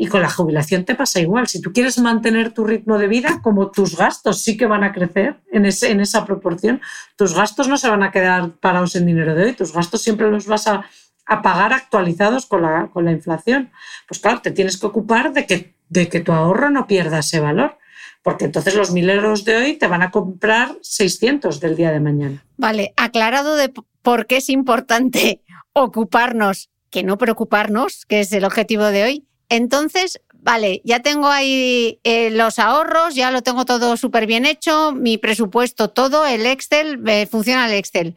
Speaker 2: y con la jubilación te pasa igual. Si tú quieres mantener tu ritmo de vida, como tus gastos sí que van a crecer en, ese, en esa proporción, tus gastos no se van a quedar parados en dinero de hoy, tus gastos siempre los vas a, pagar actualizados con la, con la inflación. Pues claro, te tienes que ocupar de que, de que tu ahorro no pierda ese valor porque entonces los mil euros de hoy te van a comprar 600 del día de mañana.
Speaker 1: Vale, aclarado de por qué es importante ocuparnos, que no preocuparnos, que es el objetivo de hoy, entonces, vale, ya tengo ahí eh, los ahorros, ya lo tengo todo súper bien hecho, mi presupuesto, todo, el Excel, funciona el Excel.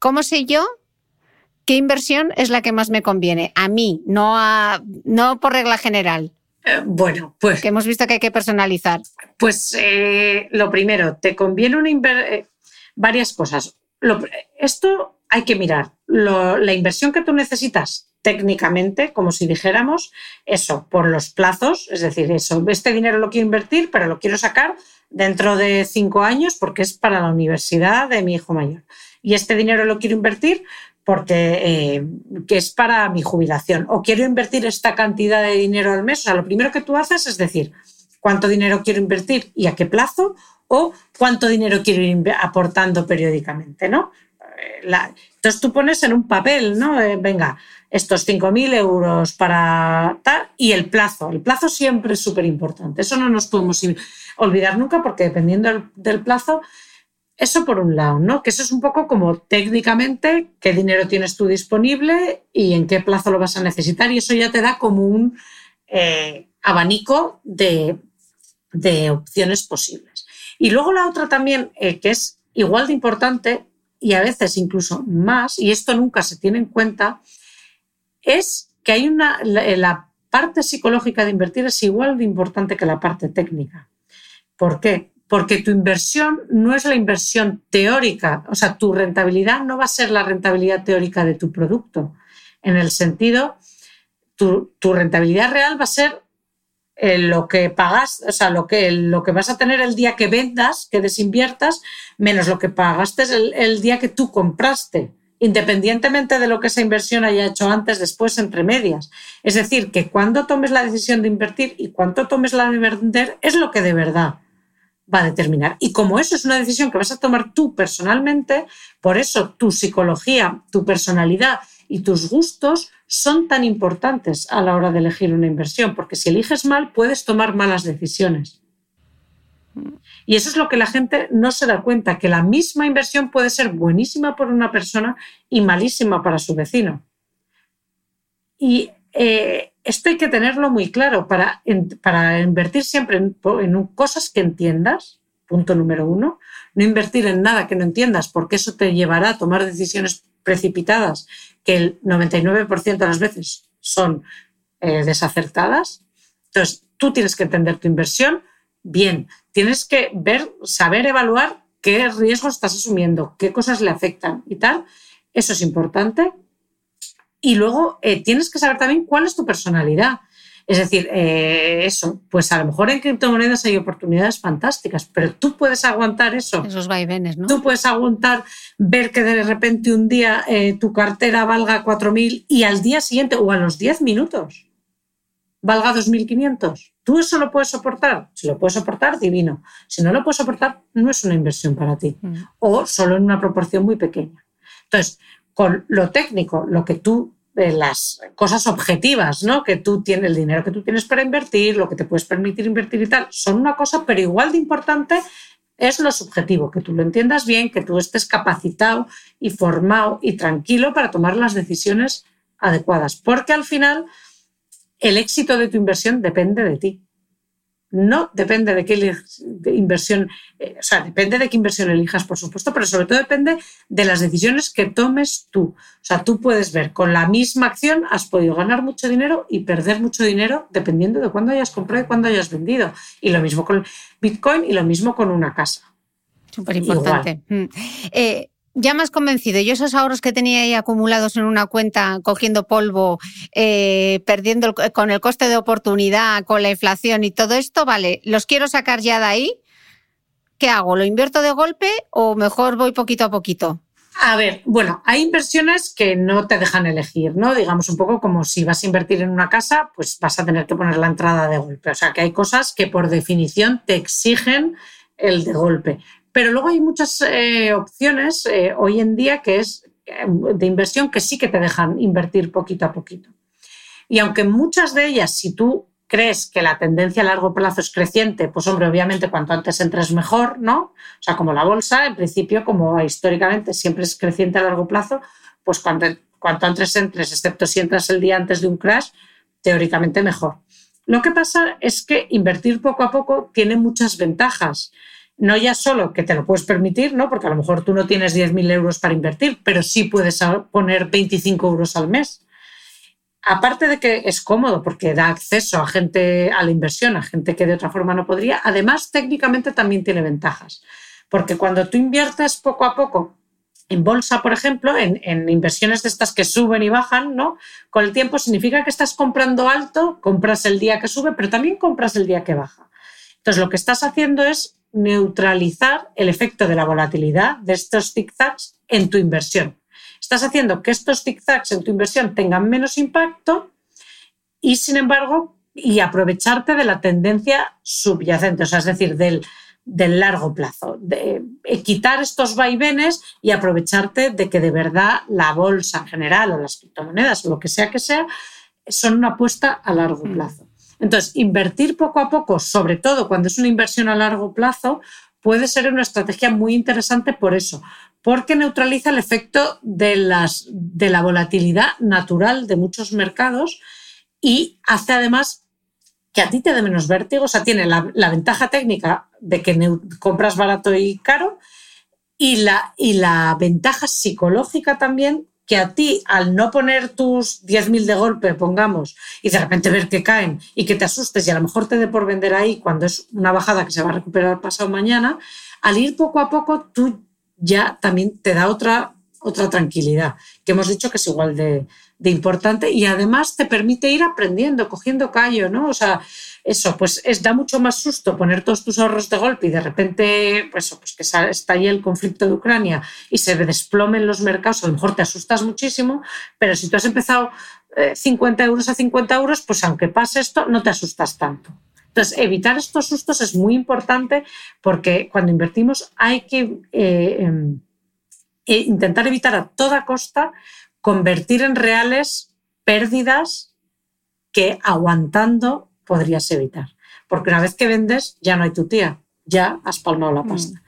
Speaker 1: ¿Cómo sé yo qué inversión es la que más me conviene? A mí, no, a, no por regla general.
Speaker 2: Eh, bueno, pues.
Speaker 1: Que hemos visto que hay que personalizar.
Speaker 2: Pues eh, lo primero, te conviene una varias cosas. esto hay que mirar. la inversión que tú necesitas técnicamente, como si dijéramos, eso, por los plazos, es decir, eso, este dinero lo quiero invertir, pero lo quiero sacar dentro de cinco años porque es para la universidad de mi hijo mayor. Y este dinero lo quiero invertir porque eh, que es para mi jubilación. O quiero invertir esta cantidad de dinero al mes. O sea, lo primero que tú haces es decir, cuánto dinero quiero invertir y a qué plazo, o cuánto dinero quiero ir aportando periódicamente, ¿no? Eh, entonces tú pones en un papel, ¿no? Eh, venga, estos 5.000 euros para tal y el plazo. El plazo siempre es súper importante. Eso no nos podemos olvidar nunca porque dependiendo del, plazo, eso por un lado, ¿no? Que eso es un poco como técnicamente qué dinero tienes tú disponible y en qué plazo lo vas a necesitar y eso ya te da como un eh, abanico de, opciones posibles. Y luego la otra también, eh, que es igual de importante y a veces incluso más, y esto nunca se tiene en cuenta, es que hay una, la, parte psicológica de invertir es igual de importante que la parte técnica. ¿Por qué? Porque tu inversión no es la inversión teórica, o sea, tu rentabilidad no va a ser la rentabilidad teórica de tu producto. En el sentido, tu, rentabilidad real va a ser eh, lo que pagas, o sea, lo que, lo que vas a tener el día que vendas, que desinviertas, menos lo que pagaste el día que tú compraste independientemente de lo que esa inversión haya hecho antes, después, entre medias. Es decir, que cuando tomes la decisión de invertir y cuando tomes la de vender, es lo que de verdad va a determinar. Y como eso es una decisión que vas a tomar tú personalmente, por eso tu psicología, tu personalidad y tus gustos son tan importantes a la hora de elegir una inversión, porque si eliges mal puedes tomar malas decisiones. Y eso es lo que la gente no se da cuenta, que la misma inversión puede ser buenísima por una persona y malísima para su vecino. Y eh, esto hay que tenerlo muy claro para, para invertir siempre en, cosas que entiendas, punto número uno, no invertir en nada que no entiendas, porque eso te llevará a tomar decisiones precipitadas que el 99% de las veces son eh, desacertadas. Entonces, tú tienes que entender tu inversión bien, tienes que ver, saber evaluar qué riesgos estás asumiendo, qué cosas le afectan y tal. Eso es importante. Y luego eh, tienes que saber también cuál es tu personalidad. Es decir, eh, eso, pues a lo mejor en criptomonedas hay oportunidades fantásticas, pero tú puedes aguantar eso.
Speaker 1: Esos vaivenes, ¿no?
Speaker 2: Tú puedes aguantar ver que de repente un día eh, tu cartera valga 4.000 y al día siguiente o a los 10 minutos valga 2.500. ¿Tú eso lo puedes soportar? Si lo puedes soportar, divino. Si no lo puedes soportar, no es una inversión para ti. Mm. O solo en una proporción muy pequeña. Entonces, con lo técnico, lo que tú las cosas objetivas, ¿no? Que tú tienes el dinero que tú tienes para invertir, lo que te puedes permitir invertir y tal, son una cosa, pero igual de importante es lo subjetivo, que tú lo entiendas bien, que tú estés capacitado y formado y tranquilo para tomar las decisiones adecuadas, porque al final el éxito de tu inversión depende de ti no depende de qué inversión, eh, o sea, depende de qué inversión elijas, por supuesto, pero sobre todo depende de las decisiones que tomes tú. O sea, tú puedes ver, con la misma acción has podido ganar mucho dinero y perder mucho dinero dependiendo de cuándo hayas comprado y cuándo hayas vendido. Y lo mismo con Bitcoin y lo mismo con una casa.
Speaker 1: Súper importante ya has convencido. Yo esos ahorros que tenía ahí acumulados en una cuenta, cogiendo polvo, eh, perdiendo con el coste de oportunidad, con la inflación y todo esto, vale, los quiero sacar ya de ahí. ¿Qué hago? ¿Lo invierto de golpe o mejor voy poquito a poquito?
Speaker 2: A ver, bueno, hay inversiones que no te dejan elegir, ¿no? Digamos un poco como si vas a invertir en una casa, pues vas a tener que poner la entrada de golpe. O sea, que hay cosas que por definición te exigen el de golpe. Pero luego hay muchas eh, opciones eh, hoy en día que es eh, de inversión que sí que te dejan invertir poquito a poquito. Y aunque muchas de ellas, si tú crees que la tendencia a largo plazo es creciente, pues hombre, obviamente cuanto antes entres mejor, ¿no? O sea, como la bolsa, en principio, como históricamente siempre es creciente a largo plazo, pues cuanto, cuanto antes entres, excepto si entras el día antes de un crash, teóricamente mejor. Lo que pasa es que invertir poco a poco tiene muchas ventajas no ya solo que te lo puedes permitir, ¿no? porque a lo mejor tú no tienes 10.000 euros para invertir, pero sí puedes poner 25 euros al mes. Aparte de que es cómodo porque da acceso a gente a la inversión, a gente que de otra forma no podría, además técnicamente también tiene ventajas. Porque cuando tú inviertes poco a poco en bolsa, por ejemplo, en, en, inversiones de estas que suben y bajan, ¿no? Con el tiempo significa que estás comprando alto, compras el día que sube, pero también compras el día que baja. Entonces, lo que estás haciendo es neutralizar el efecto de la volatilidad de estos zigzags en tu inversión. Estás haciendo que estos zigzags en tu inversión tengan menos impacto y, sin embargo, y aprovecharte de la tendencia subyacente, o sea, es decir, del, del largo plazo, de quitar estos vaivenes y aprovecharte de que de verdad la bolsa en general o las criptomonedas o lo que sea que sea son una apuesta a largo mm. plazo. Entonces, invertir poco a poco, sobre todo cuando es una inversión a largo plazo, puede ser una estrategia muy interesante por eso, porque neutraliza el efecto de, las, de la volatilidad natural de muchos mercados y hace además que a ti te dé menos vértigo, o sea, tiene la, ventaja técnica de que compras barato y caro y la, y la ventaja psicológica también que a ti, al no poner tus 10.000 de golpe, pongamos, y de repente ver que caen y que te asustes y a lo mejor te dé por vender ahí cuando es una bajada que se va a recuperar pasado mañana, al ir poco a poco, tú ya también te da otra, otra tranquilidad, que hemos dicho que es igual de, de importante y además te permite ir aprendiendo, cogiendo callo, ¿no? O sea, eso, pues es, da mucho más susto poner todos tus ahorros de golpe y de repente, pues, pues que ahí el conflicto de Ucrania y se desplomen los mercados, a lo mejor te asustas muchísimo, pero si tú has empezado 50 eh, euros a 50 euros, pues aunque pase esto, no te asustas tanto. Entonces, evitar estos sustos es muy importante porque cuando invertimos hay que eh, em, eh, intentar evitar a toda costa convertir en reales pérdidas que aguantando podrías evitar. Porque una vez que vendes, ya no hay tu tía, ya has palmado la pasta. Mm.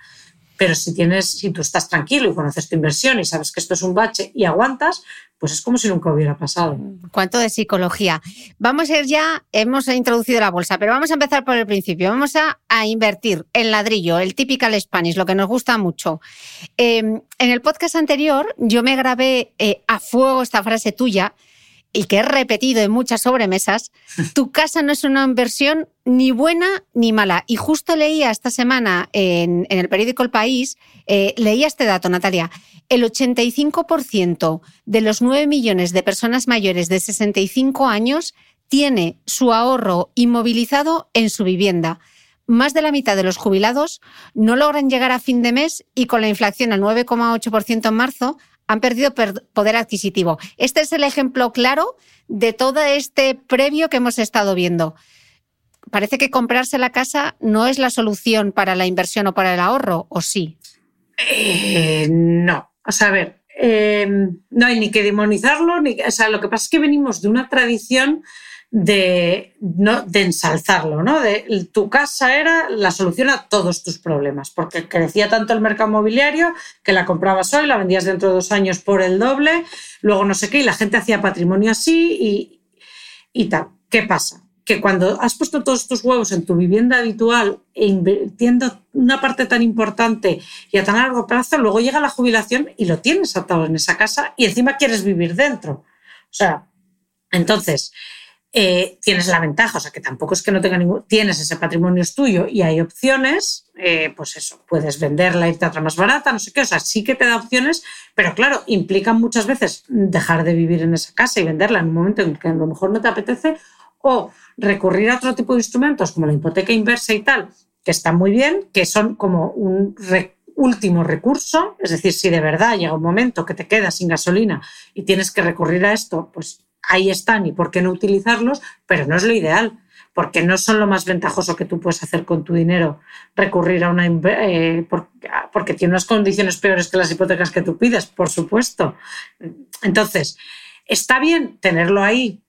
Speaker 2: Pero si tienes, si tú estás tranquilo y conoces tu inversión y sabes que esto es un bache y aguantas, pues es como si nunca hubiera pasado.
Speaker 1: Cuánto de psicología. Vamos a ir ya, hemos introducido la bolsa, pero vamos a empezar por el principio. Vamos a, invertir en ladrillo, el typical Spanish, lo que nos gusta mucho. Em, en el podcast anterior yo me grabé eh, a fuego esta frase tuya y que he repetido en muchas sobremesas, tu casa no es una inversión ni buena ni mala. Y justo leía esta semana en, el periódico El País, eh, leía este dato, Natalia. El 85% de los 9 millones de personas mayores de 65 años tiene su ahorro inmovilizado en su vivienda. Más de la mitad de los jubilados no logran llegar a fin de mes y con la inflación al 9,8% en marzo han perdido poder adquisitivo. Este es el ejemplo claro de todo este previo que hemos estado viendo. Parece que comprarse la casa no es la solución para la inversión o para el ahorro, ¿o sí?
Speaker 2: Eh, no. O sea, a ver, eh, no hay ni que demonizarlo, ni, o sea, lo que pasa es que venimos de una tradición de, ¿no? de ensalzarlo, ¿no? De, tu casa era la solución a todos tus problemas, porque crecía tanto el mercado inmobiliario que la comprabas hoy, la vendías dentro de dos años por el doble, luego no sé qué, y la gente hacía patrimonio así y, y tal. ¿Qué pasa? Que cuando has puesto todos tus huevos en tu vivienda habitual invirtiendo una parte tan importante y a tan largo plazo, luego llega la jubilación y lo tienes atado en esa casa y encima quieres vivir dentro. O sea, entonces, eh, tienes la ventaja, o sea que tampoco es que no tenga ningún, tienes ese patrimonio es tuyo y hay opciones, eh, pues eso, puedes venderla, irte a otra más barata, no sé qué, o sea, sí que te da opciones, pero claro, implican muchas veces dejar de vivir en esa casa y venderla en un momento en que a lo mejor no te apetece o recurrir a otro tipo de instrumentos como la hipoteca inversa y tal, que están muy bien, que son como un último recurso, es decir, si de verdad llega un momento que te quedas sin gasolina y tienes que recurrir a esto, pues ahí están y por qué no utilizarlos, pero no es lo ideal, porque no son lo más ventajoso que tú puedes hacer con tu dinero, recurrir a una... Eh, porque tiene unas condiciones peores que las hipotecas que tú pides, por supuesto. Entonces, está bien tenerlo ahí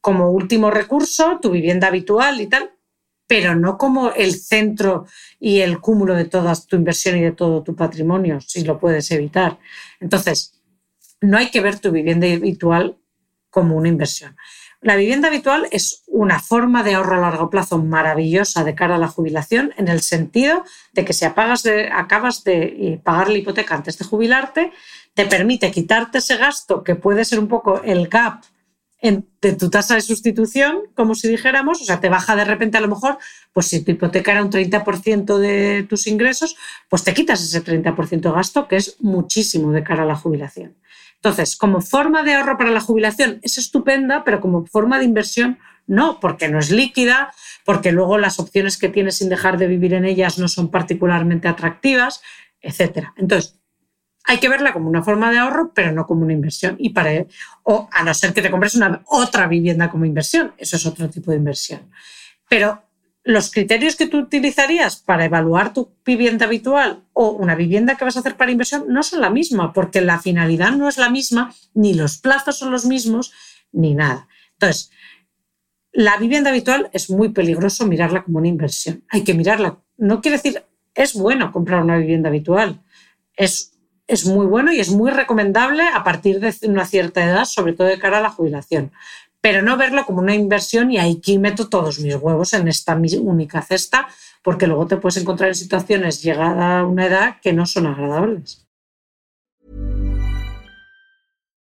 Speaker 2: como último recurso, tu vivienda habitual y tal, pero no como el centro y el cúmulo de toda tu inversión y de todo tu patrimonio, si lo puedes evitar. Entonces, no hay que ver tu vivienda habitual como una inversión. La vivienda habitual es una forma de ahorro a largo plazo maravillosa de cara a la jubilación, en el sentido de que si de, acabas de eh, pagar la hipoteca antes de jubilarte, te permite quitarte ese gasto que puede ser un poco el gap de tu tasa de sustitución, como si dijéramos, o sea, te baja de repente a lo mejor, pues si tu hipoteca era un 30% de tus ingresos, pues te quitas ese 30% de gasto, que es muchísimo de cara a la jubilación. Entonces, como forma de ahorro para la jubilación es estupenda, pero como forma de inversión no, porque no es líquida, porque luego las opciones que tienes sin dejar de vivir en ellas no son particularmente atractivas, etc. Entonces, hay que verla como una forma de ahorro, pero no como una inversión. Y para, o a no ser que te compres una, otra vivienda como inversión, eso es otro tipo de inversión. Pero los criterios que tú utilizarías para evaluar tu vivienda habitual o una vivienda que vas a hacer para inversión no son la misma, porque la finalidad no es la misma, ni los plazos son los mismos, ni nada. Entonces, la vivienda habitual es muy peligroso mirarla como una inversión. Hay que mirarla. No quiere decir, es bueno comprar una vivienda habitual. Es, es muy bueno y es muy recomendable a partir de una cierta edad, sobre todo de cara a la jubilación pero no verlo como una inversión y aquí meto todos mis huevos en esta única cesta, porque luego te puedes encontrar en situaciones llegada a una edad que no son agradables.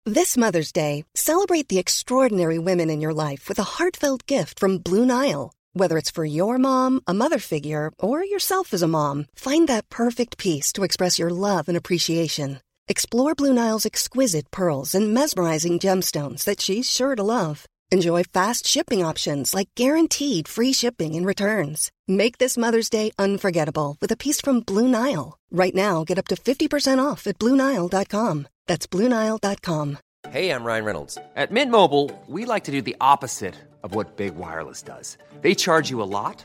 Speaker 3: This Mother's Day, celebrate the extraordinary women in your life with a heartfelt gift from Blue Nile. Whether it's for your mom, a mother figure, or yourself as a mom, find that perfect piece to express your love and appreciation. Explore Blue Nile's exquisite pearls and mesmerizing gemstones that she's sure to love. Enjoy fast shipping options like guaranteed free shipping and returns. Make this Mother's Day unforgettable with a piece from Blue Nile. Right now, get up to 50% off at BlueNile.com. That's BlueNile.com.
Speaker 4: Hey, I'm Ryan Reynolds. At Mint Mobile, we like to do the opposite of what Big Wireless does. They charge you a lot,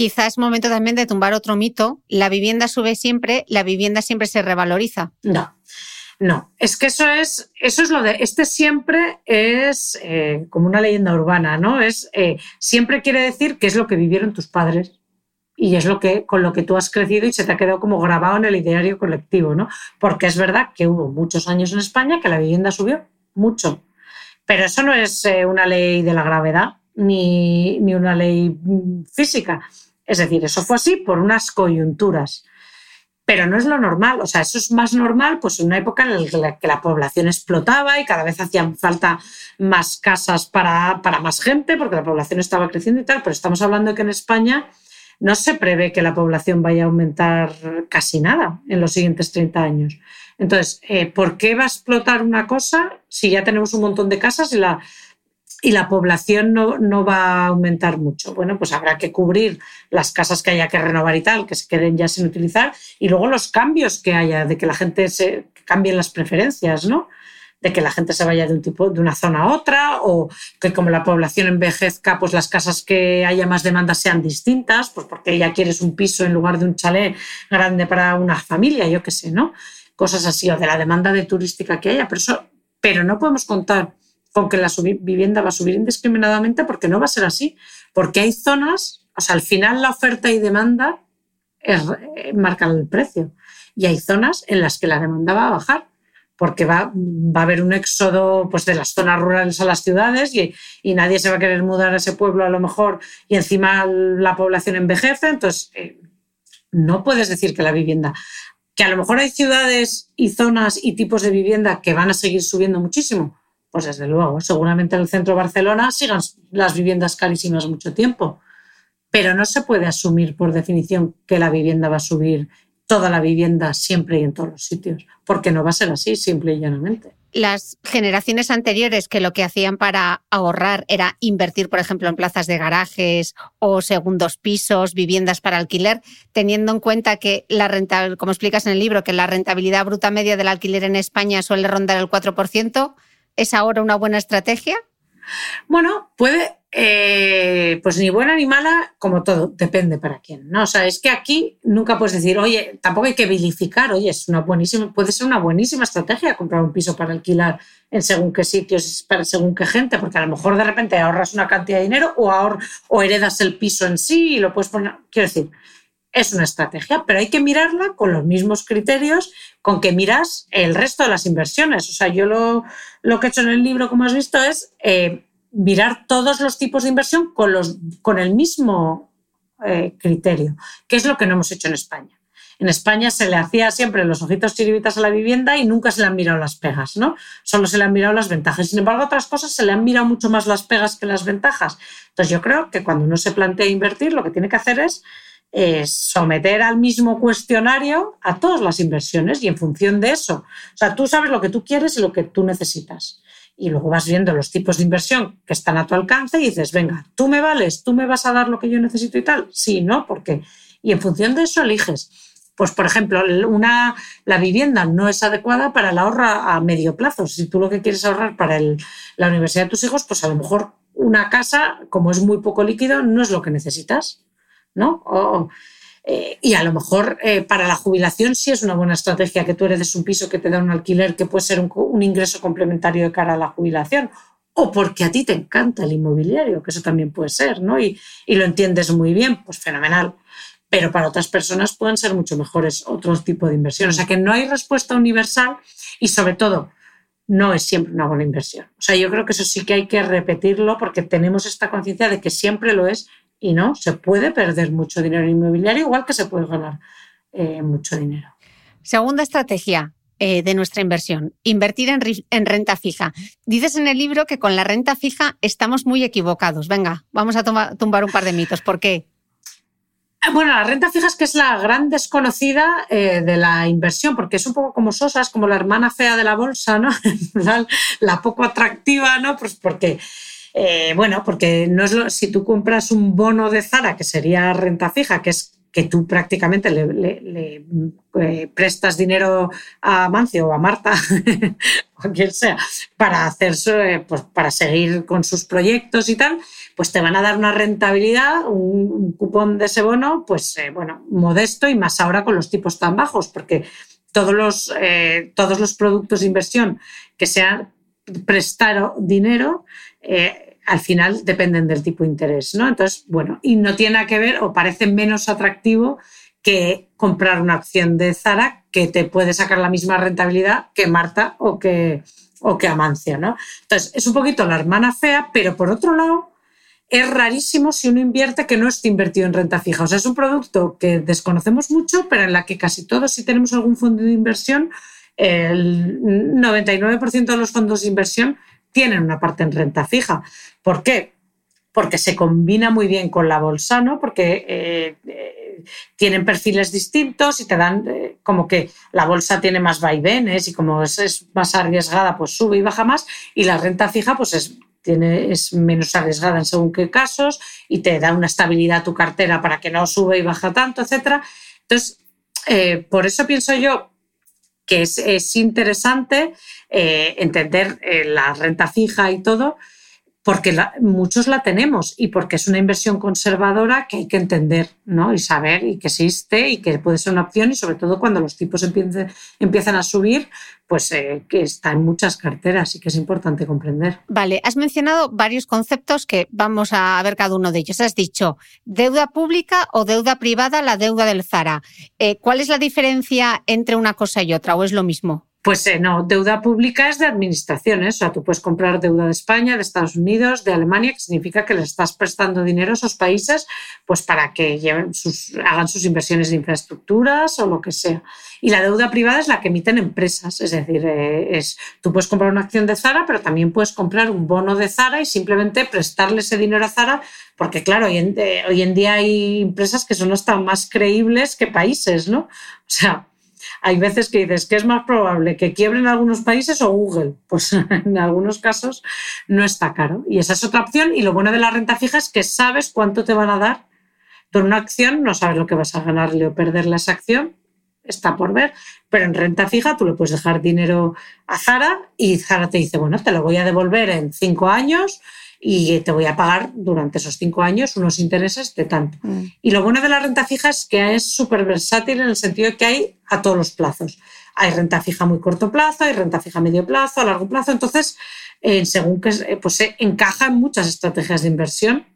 Speaker 1: Quizás es momento también de tumbar otro mito. La vivienda sube siempre, la vivienda siempre se revaloriza.
Speaker 2: No. No, es que eso es, eso es lo de, este siempre es eh, como una leyenda urbana, ¿no? Es, eh, siempre quiere decir que es lo que vivieron tus padres y es lo que, con lo que tú has crecido y se te ha quedado como grabado en el ideario colectivo, ¿no? Porque es verdad que hubo muchos años en España que la vivienda subió mucho, pero eso no es eh, una ley de la gravedad ni, ni una ley mm, física. Es decir, eso fue así por unas coyunturas pero no es lo normal. O sea, eso es más normal pues en una época en la que la población explotaba y cada vez hacían falta más casas para, para, más gente porque la población estaba creciendo y tal, pero estamos hablando de que en España no se prevé que la población vaya a aumentar casi nada en los siguientes 30 años. Entonces, eh, ¿por qué va a explotar una cosa si ya tenemos un montón de casas y la, y la población no, no, va a aumentar mucho. Bueno, pues habrá que cubrir las casas que haya que renovar y tal, que se queden ya sin utilizar, y luego los cambios que haya, de que la gente se cambien las preferencias, ¿no? De que la gente se vaya de un tipo, de una zona a otra, o que como la población envejezca, pues las casas que haya más demanda sean distintas, pues porque ya quieres un piso en lugar de un chalet grande para una familia, yo qué sé, ¿no? Cosas así, o de la demanda de turística que haya, pero pero no podemos contar con que la vivienda va a subir indiscriminadamente porque no va a ser así. Porque hay zonas, o sea, al final la oferta y demanda eh, marcan el precio. Y hay zonas en las que la demanda va a bajar porque va, va a haber un éxodo pues, de las zonas rurales a las ciudades y, y, nadie se va a querer mudar a ese pueblo a lo mejor y encima la población envejece. Entonces, eh, no puedes decir que la vivienda que a lo mejor hay ciudades y zonas y tipos de vivienda que van a seguir subiendo muchísimo, pues desde luego, seguramente en el centro de Barcelona sigan las viviendas carísimas mucho tiempo, pero no se puede asumir por definición que la vivienda va a subir toda la vivienda siempre y en todos los sitios, porque no va a ser así, simple y llanamente.
Speaker 1: Las generaciones anteriores que lo que hacían para ahorrar era invertir, por ejemplo, en plazas de garajes o segundos pisos, viviendas para alquiler, teniendo en cuenta que la renta, como explicas en el libro, que la rentabilidad bruta media del alquiler en España suele rondar el 4%, ¿Es ahora una buena estrategia?
Speaker 2: Bueno, puede, eh, pues ni buena ni mala, como todo, depende para quién. ¿no? O sea, es que aquí nunca puedes decir, oye, tampoco hay que vilificar, oye, es una buenísima, puede ser una buenísima estrategia comprar un piso para alquilar en según qué sitios, para según qué gente, porque a lo mejor de repente ahorras una cantidad de dinero o, o heredas el piso en sí y lo puedes poner. Quiero decir, es una estrategia, pero hay que mirarla con los mismos criterios con que miras el resto de las inversiones. O sea, yo lo, lo que he hecho en el libro, como has visto, es eh, mirar todos los tipos de inversión con, los, con el mismo eh, criterio, que es lo que no hemos hecho en España. En España se le hacía siempre los ojitos chiribitas a la vivienda y nunca se le han mirado las pegas, ¿no? Solo se le han mirado las ventajas. Sin embargo, otras cosas se le han mirado mucho más las pegas que las ventajas. Entonces, yo creo que cuando uno se plantea invertir, lo que tiene que hacer es es someter al mismo cuestionario a todas las inversiones y en función de eso. O sea, tú sabes lo que tú quieres y lo que tú necesitas. Y luego vas viendo los tipos de inversión que están a tu alcance y dices, venga, tú me vales, tú me vas a dar lo que yo necesito y tal. Sí, ¿no? Porque. Y en función de eso eliges. Pues, por ejemplo, una, la vivienda no es adecuada para el ahorro a medio plazo. Si tú lo que quieres ahorrar para la universidad de tus hijos, pues a lo mejor una casa, como es muy poco líquido, no es lo que necesitas. ¿No? Eh, y a lo mejor eh, para la jubilación sí es una buena estrategia que tú heredes un piso que te da un alquiler que puede ser un, ingreso complementario de cara a la jubilación. O porque a ti te encanta el inmobiliario, que eso también puede ser, ¿no? Y, y lo entiendes muy bien, pues fenomenal. Pero para otras personas pueden ser mucho mejores otros tipos de inversión. O sea que no hay respuesta universal y sobre todo no es siempre una buena inversión. O sea, yo creo que eso sí que hay que repetirlo porque tenemos esta conciencia de que siempre lo es y no, se puede perder mucho dinero en inmobiliario, igual que se puede ganar eh, mucho dinero.
Speaker 1: Segunda estrategia eh, de nuestra inversión, invertir en, renta fija. Dices en el libro que con la renta fija estamos muy equivocados. Venga, vamos a tumbar un par de mitos. ¿Por qué?
Speaker 2: Bueno, la renta fija es que es la gran desconocida eh, de la inversión, porque es un poco como Sosa, es como la hermana fea de la bolsa, ¿no? la poco atractiva, ¿no? Pues porque eh, bueno, porque no es lo, si tú compras un bono de Zara, que sería renta fija, que es que tú prácticamente le, eh, prestas dinero a Mancio o a Marta o quien sea para hacer eh, pues para seguir con sus proyectos y tal, pues te van a dar una rentabilidad, un, cupón de ese bono, pues bueno, modesto y más ahora con los tipos tan bajos, porque todos los, todos los productos de inversión que sean prestar dinero eh, al final dependen del tipo de interés, ¿no? Entonces, bueno, y no tiene que ver o parece menos atractivo que comprar una acción de Zara que te puede sacar la misma rentabilidad que Marta o que, o que Amancia, ¿no? Entonces, es un poquito la hermana fea, pero por otro lado, es rarísimo si uno invierte que no esté invertido en renta fija. O sea, es un producto que desconocemos mucho, pero en la que casi todos, si tenemos algún fondo de inversión, el 99% de los fondos de inversión tienen una parte en renta fija. ¿Por qué? Porque se combina muy bien con la bolsa, ¿no? Porque eh, eh, tienen perfiles distintos y te dan eh, como que la bolsa tiene más vaivenes y como es, más arriesgada, pues sube y baja más. Y la renta fija, pues es, tiene, es menos arriesgada en según qué casos y te da una estabilidad a tu cartera para que no sube y baja tanto, etc. Entonces, por eso pienso yo que es, interesante eh, entender eh, la renta fija y todo, porque muchos la tenemos y porque es una inversión conservadora que hay que entender ¿no? y saber y que existe y que puede ser una opción y sobre todo cuando los tipos empiezan a subir, pues eh, que está en muchas carteras y que es importante comprender.
Speaker 1: Vale, has mencionado varios conceptos que vamos a ver cada uno de ellos. Has dicho deuda pública o deuda privada, la deuda del Zara. Eh, ¿Cuál es la diferencia entre una cosa y otra o es lo mismo?
Speaker 2: Pues eh, no, deuda pública es de administraciones, o sea, tú puedes comprar deuda de España, de Estados Unidos, de Alemania, que significa que le estás prestando dinero a esos países pues para que lleven sus, hagan sus inversiones de infraestructuras o lo que sea. Y la deuda privada es la que emiten empresas, es decir, eh, es, tú puedes comprar una acción de Zara, pero también puedes comprar un bono de Zara y simplemente prestarle ese dinero a Zara, porque claro, hoy en, eh, hoy en día hay empresas que son hasta más creíbles que países, ¿no? O sea, hay veces que dices que es más probable que quiebren algunos países o Google. Pues en algunos casos no está caro. Y esa es otra opción. Y lo bueno de la renta fija es que sabes cuánto te van a dar. En una acción no sabes lo que vas a ganarle o perderle esa acción, está por ver, pero en renta fija tú le puedes dejar dinero a Zara y Zara te dice, bueno, te lo voy a devolver en cinco años y te voy a pagar durante esos cinco años unos intereses de tanto. Mm. Y lo bueno de la renta fija es que es súper versátil en el sentido de que hay a todos los plazos. Hay renta fija a muy corto plazo, hay renta fija a medio plazo, a largo plazo. Entonces, eh, según que eh, pues, se encaja en muchas estrategias de inversión.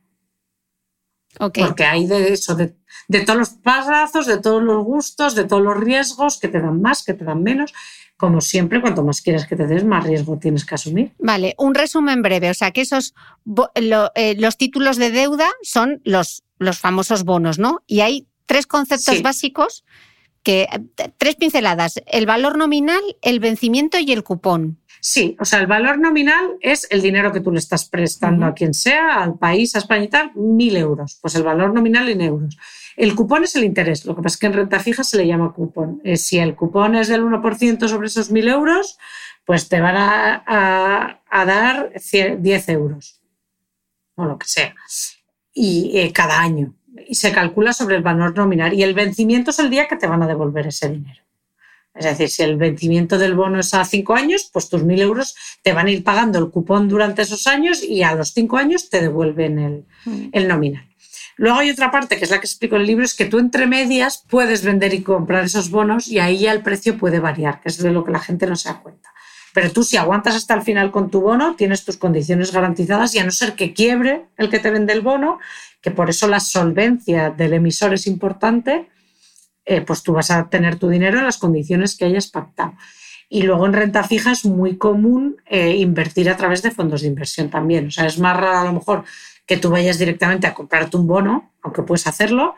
Speaker 2: Porque hay de eso, de, de todos los plazos, de todos los gustos, de todos los riesgos que te dan más, que te dan menos como siempre, cuanto más quieras que te des, más riesgo tienes que asumir.
Speaker 1: Vale, un resumen breve. O sea, que esos eh, los títulos de deuda son los, los famosos bonos, ¿no? Y hay tres conceptos básicos que tres pinceladas: el valor nominal, el vencimiento y el cupón.
Speaker 2: Sí, o sea, el valor nominal es el dinero que tú le estás prestando a quien sea, al país, a España y tal, mil euros. Pues el valor nominal en euros. El cupón es el interés, lo que pasa es que en renta fija se le llama cupón. Eh, si el cupón es del 1% sobre esos 1.000 euros, pues te van a, dar 10 euros o lo que sea, y eh, cada año. Y se calcula sobre el valor nominal. Y el vencimiento es el día que te van a devolver ese dinero. Es decir, si el vencimiento del bono es a cinco años, pues tus 1.000 euros te van a ir pagando el cupón durante esos años y a los cinco años te devuelven el, mm. el nominal. Luego hay otra parte, que es la que explico en el libro, es que tú entre medias puedes vender y comprar esos bonos y ahí ya el precio puede variar, que es de lo que la gente no se da cuenta. Pero tú si aguantas hasta el final con tu bono, tienes tus condiciones garantizadas y a no ser que quiebre el que te vende el bono, que por eso la solvencia del emisor es importante, eh, pues tú vas a tener tu dinero en las condiciones que hayas pactado. Y luego en renta fija es muy común eh, invertir a través de fondos de inversión también. O sea, es más raro a lo mejor que tú vayas directamente a comprarte un bono, aunque puedes hacerlo,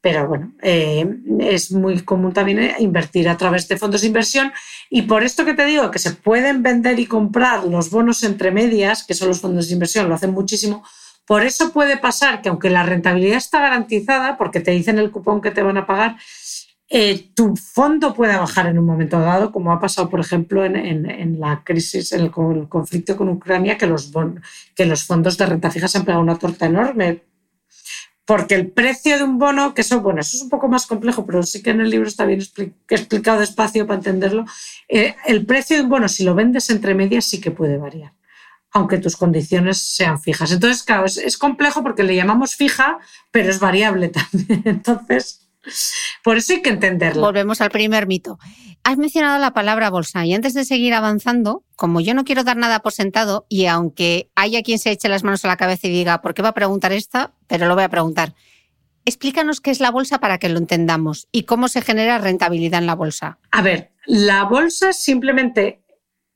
Speaker 2: pero bueno, eh, es muy común también eh, invertir a través de fondos de inversión. Y por esto que te digo que se pueden vender y comprar los bonos entre medias, que son los fondos de inversión, lo hacen muchísimo, Por eso puede pasar que aunque la rentabilidad está garantizada, porque te dicen el cupón que te van a pagar, eh, tu fondo pueda bajar en un momento dado, como ha pasado, por ejemplo, en, la crisis, en el, conflicto con Ucrania, que los, que los fondos de renta fija se han pegado una torta enorme. Porque el precio de un bono, que eso, bueno, eso es un poco más complejo, pero sí que en el libro está bien explicado despacio para entenderlo. Eh, el precio de un bono, si lo vendes entre medias, sí que puede variar aunque tus condiciones sean fijas. Entonces, claro, es, es, complejo porque le llamamos fija, pero es variable también. Entonces, por eso hay que entenderlo.
Speaker 1: Volvemos al primer mito. Has mencionado la palabra bolsa y antes de seguir avanzando, como yo no quiero dar nada por sentado y aunque haya quien se eche las manos a la cabeza y diga, ¿por qué va a preguntar esta? Pero lo voy a preguntar. Explícanos qué es la bolsa para que lo entendamos y cómo se genera rentabilidad en la bolsa.
Speaker 2: A ver, la bolsa simplemente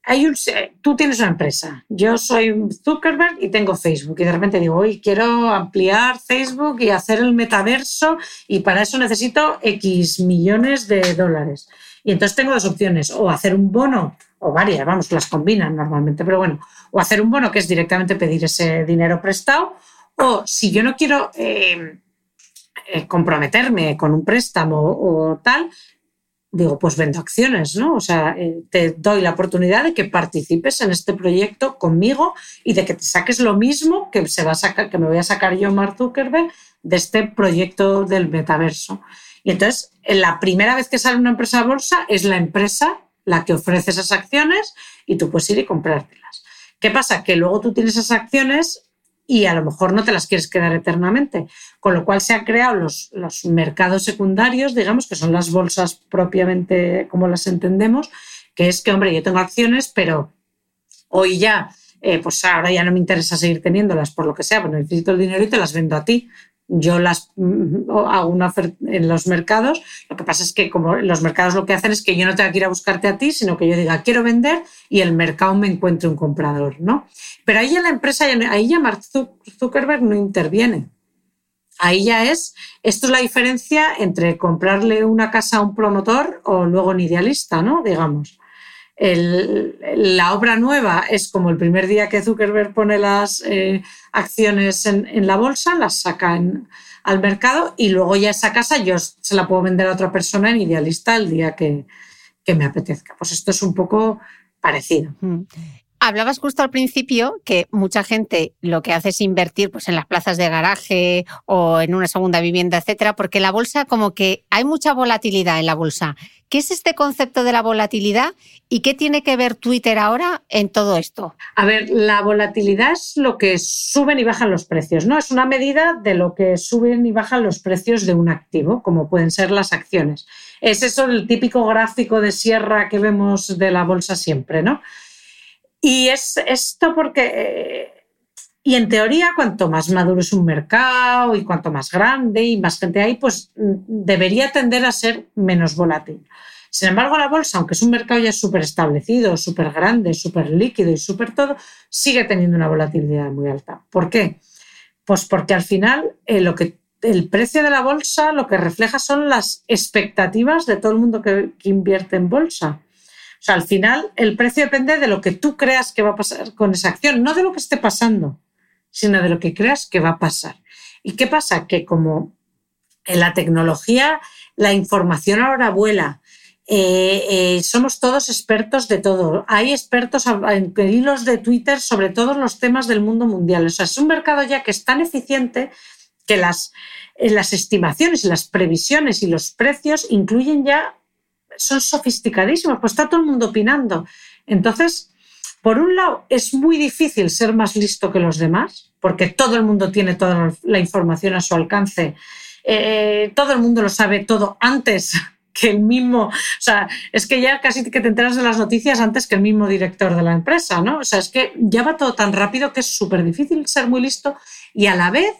Speaker 2: hay un, tú tienes una empresa, yo soy Zuckerberg y tengo Facebook y de repente digo, hoy quiero ampliar Facebook y hacer el metaverso y para eso necesito X millones de dólares. Y entonces tengo dos opciones, o hacer un bono, o varias, vamos, las combinan normalmente, pero bueno, o hacer un bono que es directamente pedir ese dinero prestado, o si yo no quiero eh, eh, comprometerme con un préstamo o tal, digo, pues vendo acciones, ¿no? O sea, eh, te doy la oportunidad de que participes en este proyecto conmigo y de que te saques lo mismo que, se va a sacar, que me voy a sacar yo, Mark Zuckerberg, de este proyecto del metaverso. Y entonces, la primera vez que sale una empresa a bolsa, es la empresa la que ofrece esas acciones y tú puedes ir y comprártelas. ¿Qué pasa? Que luego tú tienes esas acciones y a lo mejor no te las quieres quedar eternamente. Con lo cual se han creado los, los mercados secundarios, digamos, que son las bolsas propiamente como las entendemos, que es que, hombre, yo tengo acciones, pero hoy ya, eh, pues ahora ya no me interesa seguir teniéndolas por lo que sea, pues necesito el dinero y te las vendo a ti yo las mm, hago una oferta en los mercados. Lo que pasa es que como los mercados lo que hacen es que yo no tenga que ir a buscarte a ti, sino que yo diga quiero vender y el mercado me encuentre un comprador, ¿no? Pero ahí ya la empresa, ahí ya Mark Zuckerberg no interviene. Ahí ya es, esto es la diferencia entre comprarle una casa a un promotor o luego un idealista, ¿no? Digamos la obra nueva es como el primer día que Zuckerberg pone las eh, acciones en, la bolsa, las saca al mercado y luego ya esa casa yo se la puedo vender a otra persona en idealista el día que, que me apetezca. Pues esto es un poco parecido.
Speaker 1: Hablabas justo al principio que mucha gente lo que hace es invertir pues, en las plazas de garaje o en una segunda vivienda, etcétera, porque la bolsa, como que hay mucha volatilidad en la bolsa. ¿Qué es este concepto de la volatilidad y qué tiene que ver Twitter ahora en todo esto?
Speaker 2: A ver, la volatilidad es lo que suben y bajan los precios, ¿no? Es una medida de lo que suben y bajan los precios de un activo, como pueden ser las acciones. Es eso el típico gráfico de sierra que vemos de la bolsa siempre, ¿no? Y es esto porque, eh, y en teoría, cuanto más maduro es un mercado y cuanto más grande y más gente hay, pues mm, debería tender a ser menos volátil. Sin embargo, la bolsa, aunque es un mercado ya súper establecido, súper grande, súper líquido y súper todo, sigue teniendo una volatilidad muy alta. ¿Por qué? Pues porque al final eh, lo que, el precio de la bolsa lo que refleja son las expectativas de todo el mundo que invierte en bolsa. O sea, al final el precio depende de lo que tú creas que va a pasar con esa acción, no de lo que esté pasando, sino de lo que creas que va a pasar. ¿Y qué pasa? Que como en la tecnología la información ahora vuela, eh, eh, somos todos expertos de todo. Hay expertos en hilos de Twitter sobre todos los temas del mundo mundial. O sea, es un mercado ya que es tan eficiente que las, eh, estimaciones las previsiones y los precios incluyen ya son sofisticadísimos, pues está todo el mundo opinando. Entonces, por un lado, es muy difícil ser más listo que los demás, porque todo el mundo tiene toda la información a su alcance. Eh, todo el mundo lo sabe todo antes que el mismo, o sea, es que ya casi que te enteras de las noticias antes que el mismo director de la empresa, ¿no? O sea, es que ya va todo tan rápido que es súper difícil ser muy listo y a la vez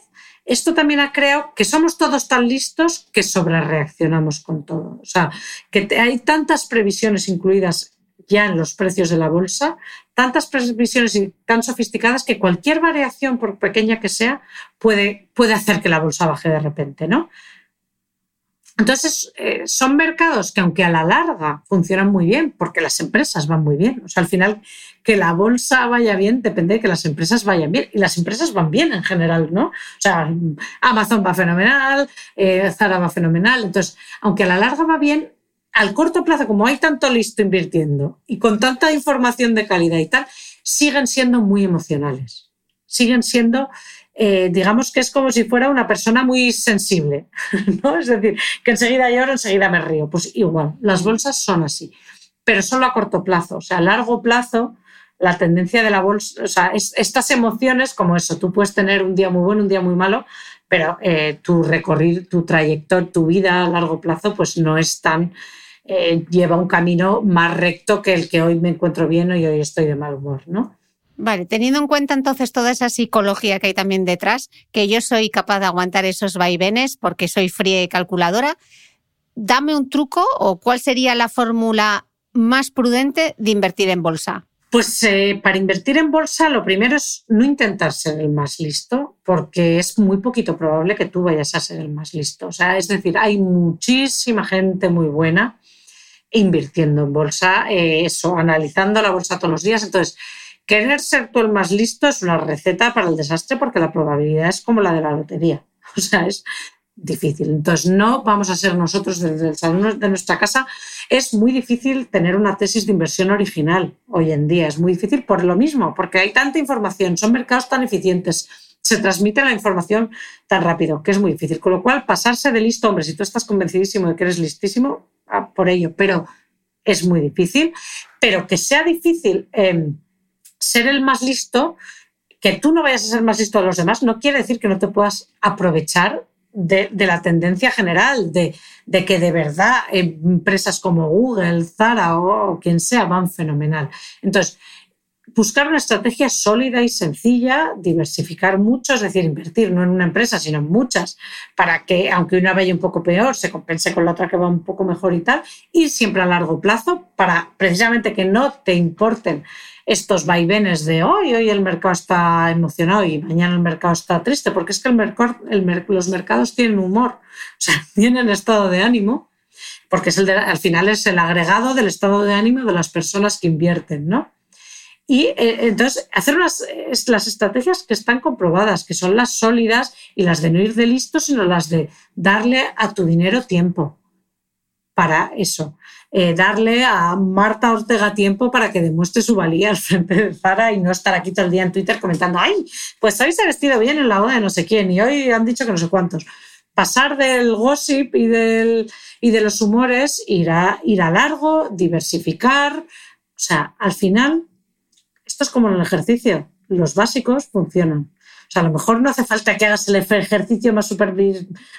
Speaker 2: esto también ha creado que somos todos tan listos que sobrereaccionamos con todo. O sea, que hay tantas previsiones incluidas ya en los precios de la bolsa, tantas previsiones tan sofisticadas que cualquier variación, por pequeña que sea, puede, puede hacer que la bolsa baje de repente, ¿no? Entonces, eh, son mercados que aunque a la larga funcionan muy bien, porque las empresas van muy bien, o sea, al final que la bolsa vaya bien depende de que las empresas vayan bien, y las empresas van bien en general, ¿no? O sea, Amazon va fenomenal, eh, Zara va fenomenal, entonces, aunque a la larga va bien, al corto plazo, como hay tanto listo invirtiendo y con tanta información de calidad y tal, siguen siendo muy emocionales, siguen siendo eh, digamos que es como si fuera una persona muy sensible, ¿no? Es decir, que enseguida lloro, enseguida me río. Pues igual, las bolsas son así, pero solo a corto plazo. O sea, a largo plazo, la tendencia de la bolsa, o sea, estas emociones como eso, tú puedes tener un día muy bueno, un día muy malo, pero eh, tu recorrido, tu trayectoria, tu vida a largo plazo, pues no es tan, eh, lleva un camino más recto que el que hoy me encuentro bien y hoy estoy de mal humor, ¿no?
Speaker 1: Vale, teniendo en cuenta entonces toda esa psicología que hay también detrás, que yo soy capaz de aguantar esos vaivenes porque soy fría y calculadora, dame un truco o cuál sería la fórmula más prudente de invertir en bolsa.
Speaker 2: Pues eh, para invertir en bolsa lo primero es no intentar ser el más listo, porque es muy poquito probable que tú vayas a ser el más listo. O sea, es decir, hay muchísima gente muy buena invirtiendo en bolsa, eh, eso, analizando la bolsa todos los días. Entonces, Querer ser tú el más listo es una receta para el desastre porque la probabilidad es como la de la lotería. O sea, es difícil. Entonces, no vamos a ser nosotros desde el salón de nuestra casa. Es muy difícil tener una tesis de inversión original hoy en día. Es muy difícil por lo mismo, porque hay tanta información, son mercados tan eficientes, se transmite la información tan rápido, que es muy difícil. Con lo cual, pasarse de listo, hombre, si tú estás convencidísimo de que eres listísimo, por ello, pero es muy difícil. Pero que sea difícil... Eh, ser el más listo, que tú no vayas a ser más listo de los demás, no quiere decir que no te puedas aprovechar de, la tendencia general, de, que de verdad empresas como Google, Zara o, quien sea van fenomenal. Entonces, buscar una estrategia sólida y sencilla, diversificar mucho, es decir, invertir no en una empresa, sino en muchas, para que, aunque una vaya un poco peor, se compense con la otra que va un poco mejor y tal, ir siempre a largo plazo para precisamente que no te importen estos vaivenes de hoy, hoy el mercado está emocionado y mañana el mercado está triste, porque es que el mercado, los mercados tienen humor, o sea, tienen estado de ánimo, porque es el al final es el agregado del estado de ánimo de las personas que invierten, ¿no? Y eh, entonces hacer unas, las estrategias que están comprobadas, que son las sólidas y las de no ir de listo, sino las de darle a tu dinero tiempo para eso. Eh, darle a Marta Ortega tiempo para que demuestre su valía al frente de Zara y no estar aquí todo el día en Twitter comentando, ay, pues habéis vestido bien en la boda de no sé quién y hoy han dicho que no sé cuántos. Pasar del gossip y, del, y de los humores, ir a, ir a largo, diversificar. O sea, al final, esto es como en el ejercicio, los básicos funcionan sea, a lo mejor no hace falta que hagas el ejercicio más, super,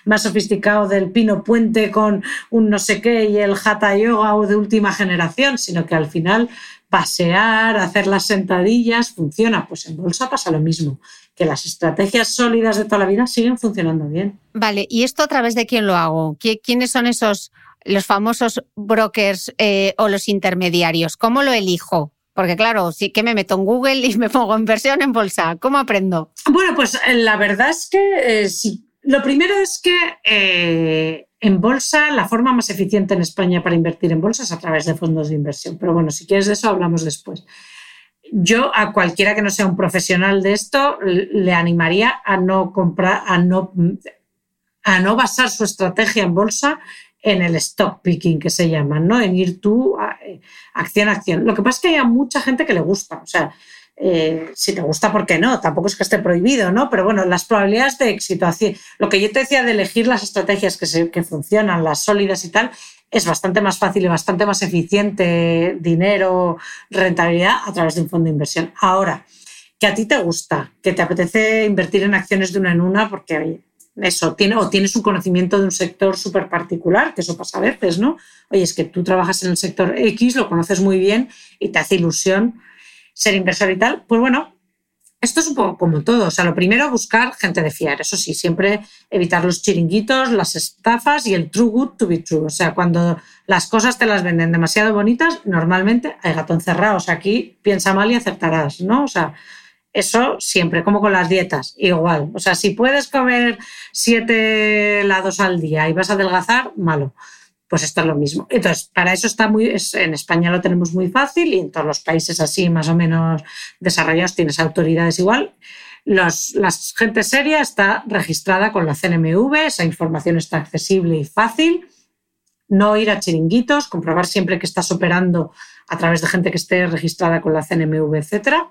Speaker 2: más sofisticado del pino puente con un no sé qué y el hatha yoga o de última generación, sino que al final pasear, hacer las sentadillas, funciona. Pues en bolsa pasa lo mismo, que las estrategias sólidas de toda la vida siguen funcionando bien.
Speaker 1: Vale, ¿y esto a través de quién lo hago? ¿Quiénes son esos, los famosos brokers eh, o los intermediarios? ¿Cómo lo elijo? Porque claro, sí que me meto en Google y me pongo inversión en bolsa. ¿Cómo aprendo?
Speaker 2: Bueno, pues eh, la verdad es que eh, sí. Lo primero es que eh, en bolsa la forma más eficiente en España para invertir en bolsa es a través de fondos de inversión. Pero bueno, si quieres de eso hablamos después. Yo a cualquiera que no sea un profesional de esto le animaría a no comprar, a no, a no basar su estrategia en bolsa en el stock picking que se llama, ¿no? En ir tú eh, acción a acción. Lo que pasa es que hay mucha gente que le gusta, o sea, eh, si te gusta, ¿por qué no? Tampoco es que esté prohibido, ¿no? Pero bueno, las probabilidades de éxito, así, lo que yo te decía de elegir las estrategias que, funcionan, las sólidas y tal, es bastante más fácil y bastante más eficiente dinero, rentabilidad a través de un fondo de inversión. Ahora, que a ti te gusta, que te apetece invertir en acciones de una en una, porque eso, tiene, o tienes un conocimiento de un sector súper particular, que eso pasa a veces, ¿no? Oye, es que tú trabajas en el sector X, lo conoces muy bien y te hace ilusión ser inversor y tal. Pues bueno, esto es un poco como todo. O sea, lo primero, buscar gente de fiar. Eso sí, siempre evitar los chiringuitos, las estafas y el true good to be true. O sea, cuando las cosas te las venden demasiado bonitas, normalmente hay gato encerrado. O sea, aquí piensa mal y acertarás, ¿no? O sea, Eso siempre, como con las dietas, igual. O sea, si puedes comer siete helados al día y vas a adelgazar, malo. Pues esto es lo mismo. Entonces, para eso está muy, en España lo tenemos muy fácil y en todos los países así más o menos desarrollados tienes autoridades igual. Los, la gente seria está registrada con la CNMV, esa información está accesible y fácil. No ir a chiringuitos, comprobar siempre que estás operando a través de gente que esté registrada con la CNMV, etcétera.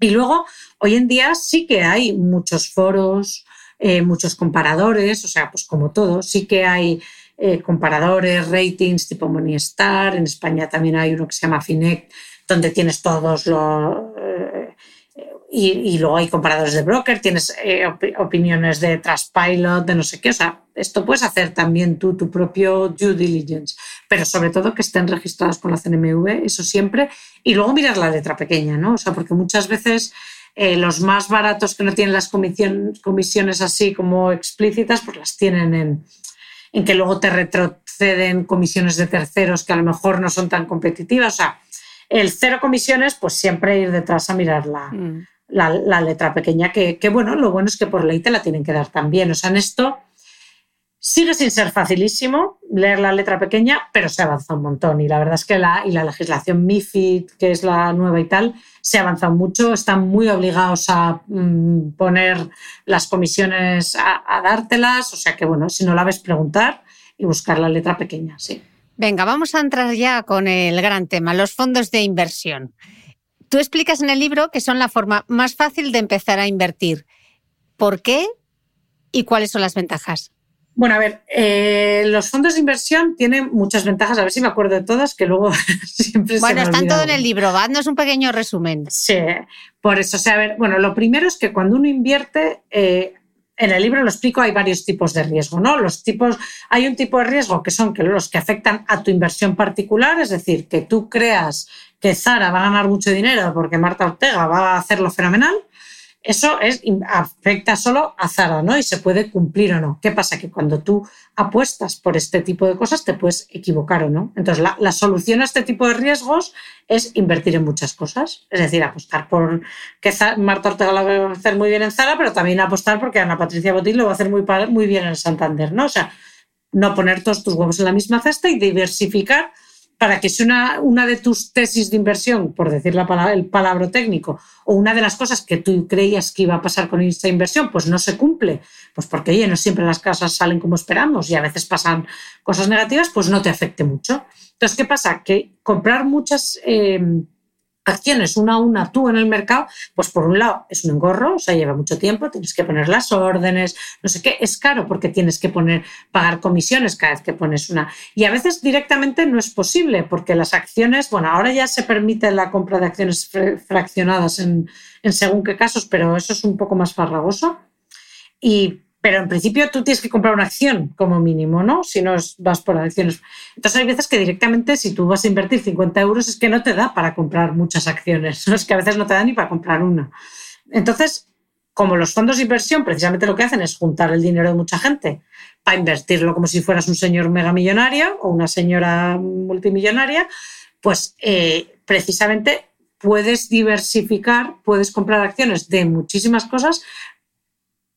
Speaker 2: Y luego, hoy en día sí que hay muchos foros, eh, muchos comparadores, o sea, pues como todo, sí que hay eh, comparadores, ratings tipo Monistar, en España también hay uno que se llama Finec, donde tienes todos los... Eh, y, luego hay comparadores de broker, tienes opiniones de Trustpilot, de no sé qué, o sea, esto puedes hacer también tú, tu propio due diligence, pero sobre todo que estén registrados con la CNMV, eso siempre. Y luego mirar la letra pequeña, ¿no? O sea, porque muchas veces eh, los más baratos que no tienen las comisiones así como explícitas, pues las tienen en, en que luego te retroceden comisiones de terceros que a lo mejor no son tan competitivas. O sea, el cero comisiones, pues siempre ir detrás a mirar la, mm. La, letra pequeña, que, bueno, lo bueno es que por ley te la tienen que dar también. O sea, en esto Sigue sin ser facilísimo leer la letra pequeña, pero se avanza un montón. Y la verdad es que la, y la legislación MIFID, que es la nueva y tal, se ha avanzado mucho. Están muy obligados a mm, poner las comisiones a, dártelas. O sea que, bueno, si no la ves, preguntar y buscar la letra pequeña, sí.
Speaker 1: Venga, vamos a entrar ya con el gran tema, los fondos de inversión. Tú explicas en el libro que son la forma más fácil de empezar a invertir. ¿Por qué y cuáles son las ventajas?
Speaker 2: Bueno, a ver, eh, los fondos de inversión tienen muchas ventajas, a ver si me acuerdo de todas, que luego siempre
Speaker 1: Bueno, están todo en el libro, haznos un pequeño resumen.
Speaker 2: Sí, por eso, o sea, a ver, bueno, lo primero es que cuando uno invierte, eh, en el libro lo explico, hay varios tipos de riesgo, ¿no? Los tipos, hay un tipo de riesgo que son los que afectan a tu inversión particular, es decir, que tú creas que Zara va a ganar mucho dinero porque Marta Ortega va a hacerlo fenomenal, eso es, afecta solo a Zara, ¿no? Y se puede cumplir o no. ¿Qué pasa? Que cuando tú apuestas por este tipo de cosas te puedes equivocar o no. Entonces, la, solución a este tipo de riesgos es invertir en muchas cosas. Es decir, apostar por que Marta Ortega lo va a hacer muy bien en Zara, pero también apostar porque Ana Patricia Botín lo va a hacer muy, muy bien en Santander, ¿no? O sea, no poner todos tus huevos en la misma cesta y diversificar para que si una, de tus tesis de inversión, por decir la palabra, el palabra técnico, o una de las cosas que tú creías que iba a pasar con esta inversión, pues no se cumple, pues porque oye, no siempre las casas salen como esperamos y a veces pasan cosas negativas, pues no te afecte mucho. Entonces, ¿qué pasa? Que comprar muchas... Eh, acciones una a una tú en el mercado, pues por un lado es un engorro, o sea, lleva mucho tiempo, tienes que poner las órdenes, no sé qué, es caro porque tienes que poner, pagar comisiones cada vez que pones una. Y a veces directamente no es posible porque las acciones, bueno, ahora ya se permite la compra de acciones fraccionadas en, en según qué casos, pero eso es un poco más farragoso. Y pero en principio tú tienes que comprar una acción como mínimo, ¿no? Si no vas por acciones. Entonces hay veces que directamente si tú vas a invertir 50 euros es que no te da para comprar muchas acciones, es que a veces no te da ni para comprar una. Entonces, como los fondos de inversión precisamente lo que hacen es juntar el dinero de mucha gente para invertirlo como si fueras un señor megamillonario o una señora multimillonaria, pues eh, precisamente puedes diversificar, puedes comprar acciones de muchísimas cosas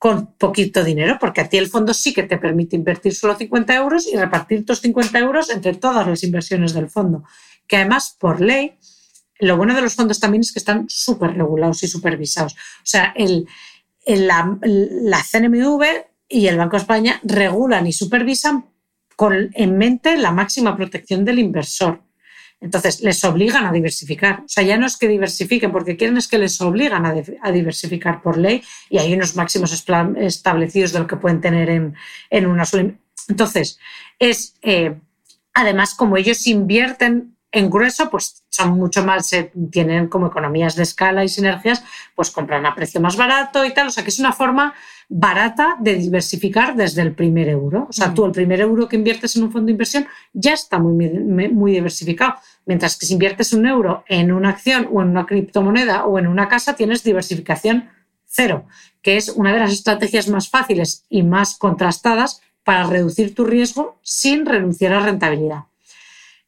Speaker 2: con poquito dinero, porque a ti el fondo sí que te permite invertir solo 50 euros y repartir tus 50 euros entre todas las inversiones del fondo. Que además, por ley, lo bueno de los fondos también es que están súper regulados y supervisados. O sea, la, la, CNMV y el Banco de España regulan y supervisan con en mente la máxima protección del inversor. Entonces, les obligan a diversificar. O sea, ya no es que diversifiquen porque quieren, es que les obligan a, diversificar por ley y hay unos máximos establecidos de lo que pueden tener en, en una sola. Entonces, es, eh, además, como ellos invierten en grueso, pues son mucho más, tienen como economías de escala y sinergias, pues compran a precio más barato y tal. O sea, que es una forma barata de diversificar desde el primer euro. O sea, mm. tú el primer euro que inviertes en un fondo de inversión ya está muy, muy diversificado. Mientras que si inviertes un euro en una acción o en una criptomoneda o en una casa, tienes diversificación cero, que es una de las estrategias más fáciles y más contrastadas para reducir tu riesgo sin renunciar a rentabilidad.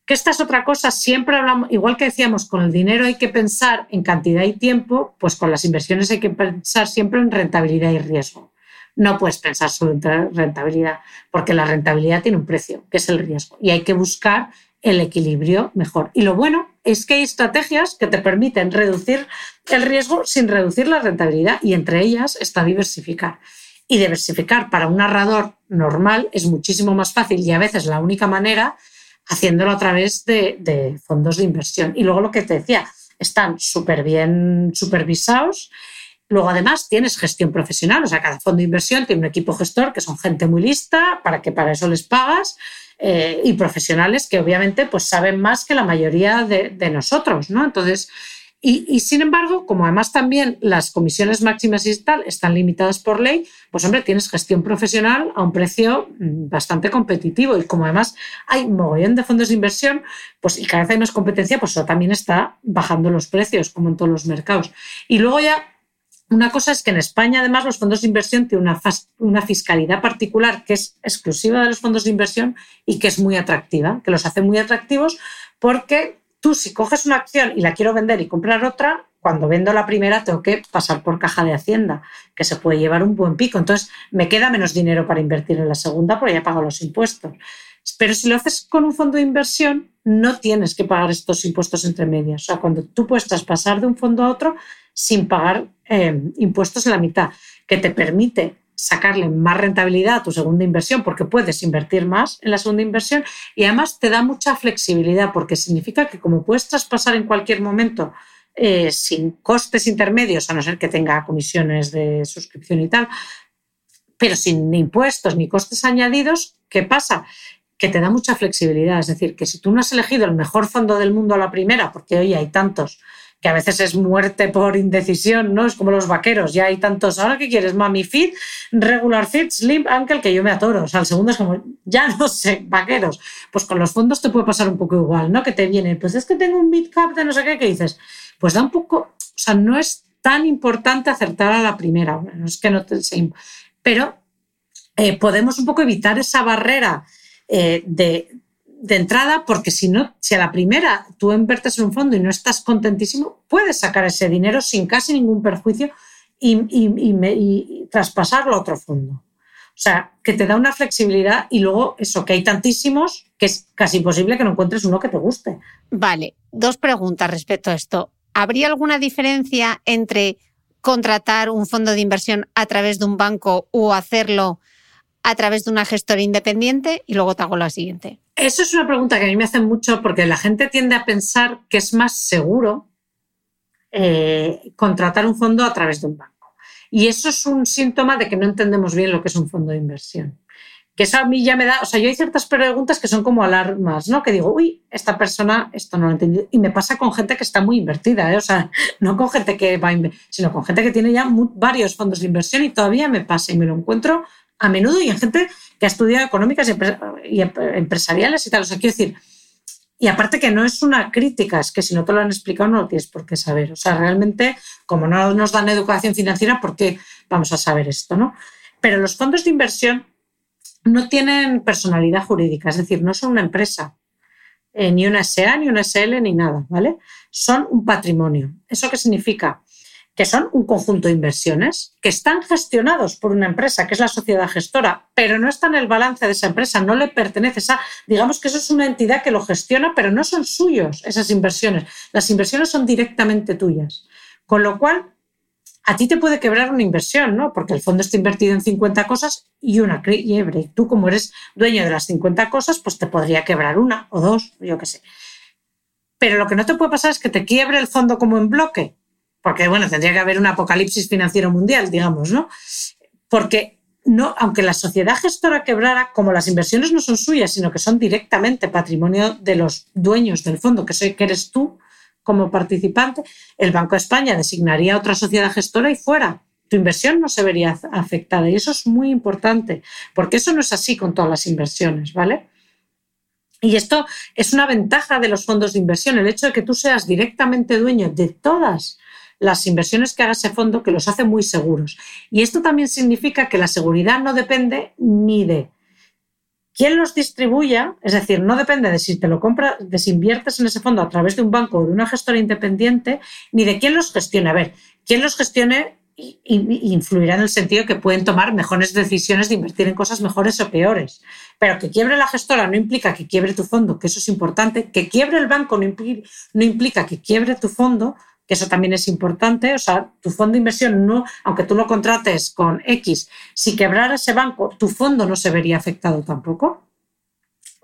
Speaker 2: Que esta es otra cosa, siempre hablamos, igual que decíamos, con el dinero hay que pensar en cantidad y tiempo, pues con las inversiones hay que pensar siempre en rentabilidad y riesgo. No puedes pensar solo en rentabilidad, porque la rentabilidad tiene un precio, que es el riesgo, y hay que buscar el equilibrio mejor. Y lo bueno es que hay estrategias que te permiten reducir el riesgo sin reducir la rentabilidad, y entre ellas está diversificar. Y diversificar para un narrador normal es muchísimo más fácil y a veces la única manera haciéndolo a través de, fondos de inversión. Y luego lo que te decía, están súper bien supervisados. Luego, además, tienes gestión profesional, o sea, cada fondo de inversión tiene un equipo gestor que son gente muy lista, para que para eso les pagas, eh, y profesionales que obviamente pues, saben más que la mayoría de, nosotros, ¿no? Entonces, y, sin embargo, como además también las comisiones máximas y tal están limitadas por ley, pues hombre, tienes gestión profesional a un precio mm, bastante competitivo. Y como además hay mogollón de fondos de inversión, pues y cada vez hay más competencia, pues eso también está bajando los precios, como en todos los mercados. Y luego ya una cosa es que en España, además, los fondos de inversión tienen una, una, fiscalidad particular que es exclusiva de los fondos de inversión y que es muy atractiva, que los hace muy atractivos porque Tú, si coges una acción y la quiero vender y comprar otra, cuando vendo la primera tengo que pasar por caja de hacienda, que se puede llevar un buen pico. Entonces, me queda menos dinero para invertir en la segunda porque ya pago los impuestos. Pero si lo haces con un fondo de inversión, no tienes que pagar estos impuestos entre medias. O sea, cuando tú puedes traspasar de un fondo a otro sin pagar eh, impuestos en la mitad, que te permite sacarle más rentabilidad a tu segunda inversión porque puedes invertir más en la segunda inversión y además te da mucha flexibilidad porque significa que como puedes traspasar en cualquier momento eh, sin costes intermedios, a no ser que tenga comisiones de suscripción y tal, pero sin impuestos ni costes añadidos, ¿qué pasa? Que te da mucha flexibilidad. Es decir, que si tú no has elegido el mejor fondo del mundo a la primera, porque hoy hay tantos, que a veces es muerte por indecisión, ¿no? Es como los vaqueros, ya hay tantos, ahora qué quieres, mami fit, regular fit, slim, ankle, que yo me atoro. O sea, el segundo es como, ya no sé, vaqueros. Pues con los fondos te puede pasar un poco igual, ¿no? Que te viene, pues es que tengo un mid cap de no sé qué, que dices, pues da un poco, o sea, no es tan importante acertar a la primera, no es que no te pero eh, podemos un poco evitar esa barrera eh, de, de entrada, porque si no, si a la primera tú inviertes en un fondo y no estás contentísimo, puedes sacar ese dinero sin casi ningún perjuicio y, traspasarlo a otro fondo. O sea, que te da una flexibilidad y luego eso, que hay tantísimos que es casi imposible que no encuentres uno que te guste.
Speaker 1: Vale, dos preguntas respecto a esto. ¿Habría alguna diferencia entre contratar un fondo de inversión a través de un banco o hacerlo a través de una gestora independiente? Y luego te hago la siguiente.
Speaker 2: Eso es una pregunta que a mí me hacen mucho porque la gente tiende a pensar que es más seguro eh, contratar un fondo a través de un banco. Y eso es un síntoma de que no entendemos bien lo que es un fondo de inversión. Que eso a mí ya me da, o sea, yo hay ciertas preguntas que son como alarmas, ¿no? Que digo, uy, esta persona esto no lo ha entendido. Y me pasa con gente que está muy invertida, ¿eh? o sea, no con gente que va a sino con gente que tiene ya varios fondos de inversión y todavía me pasa y me lo encuentro a menudo y en gente que ha estudiado económicas y empresariales y tal. O sea, quiero decir, y aparte que no es una crítica, es que si no te lo han explicado no lo tienes por qué saber. O sea, realmente, como no nos dan educación financiera, ¿por qué vamos a saber esto? ¿no? Pero los fondos de inversión no tienen personalidad jurídica, es decir, no son una empresa, eh, ni una SA, ni una SL, ni nada, ¿vale? Son un patrimonio. ¿Eso qué significa? Que son un conjunto de inversiones que están gestionados por una empresa, que es la sociedad gestora, pero no está en el balance de esa empresa, no le pertenece. Esa, digamos que eso es una entidad que lo gestiona, pero no son suyos esas inversiones. Las inversiones son directamente tuyas. Con lo cual, a ti te puede quebrar una inversión, ¿no? Porque el fondo está invertido en 50 cosas y una quiebre. Y tú, como eres dueño de las 50 cosas, pues te podría quebrar una o dos, yo qué sé. Pero lo que no te puede pasar es que te quiebre el fondo como en bloque porque bueno, tendría que haber un apocalipsis financiero mundial, digamos, ¿no? Porque no, aunque la sociedad gestora quebrara, como las inversiones no son suyas, sino que son directamente patrimonio de los dueños del fondo, que, soy, que eres tú como participante, el Banco de España designaría otra sociedad gestora y fuera. Tu inversión no se vería afectada. Y eso es muy importante, porque eso no es así con todas las inversiones, ¿vale? Y esto es una ventaja de los fondos de inversión, el hecho de que tú seas directamente dueño de todas las inversiones que haga ese fondo que los hace muy seguros. Y esto también significa que la seguridad no depende ni de quién los distribuya, es decir, no depende de si te lo compras, de si inviertes en ese fondo a través de un banco o de una gestora independiente, ni de quién los gestione. A ver, quién los gestione influirá en el sentido que pueden tomar mejores decisiones de invertir en cosas mejores o peores. Pero que quiebre la gestora no implica que quiebre tu fondo, que eso es importante. Que quiebre el banco no implica que quiebre tu fondo, que eso también es importante. O sea, tu fondo de inversión, no, aunque tú lo contrates con X, si quebrara ese banco, tu fondo no se vería afectado tampoco.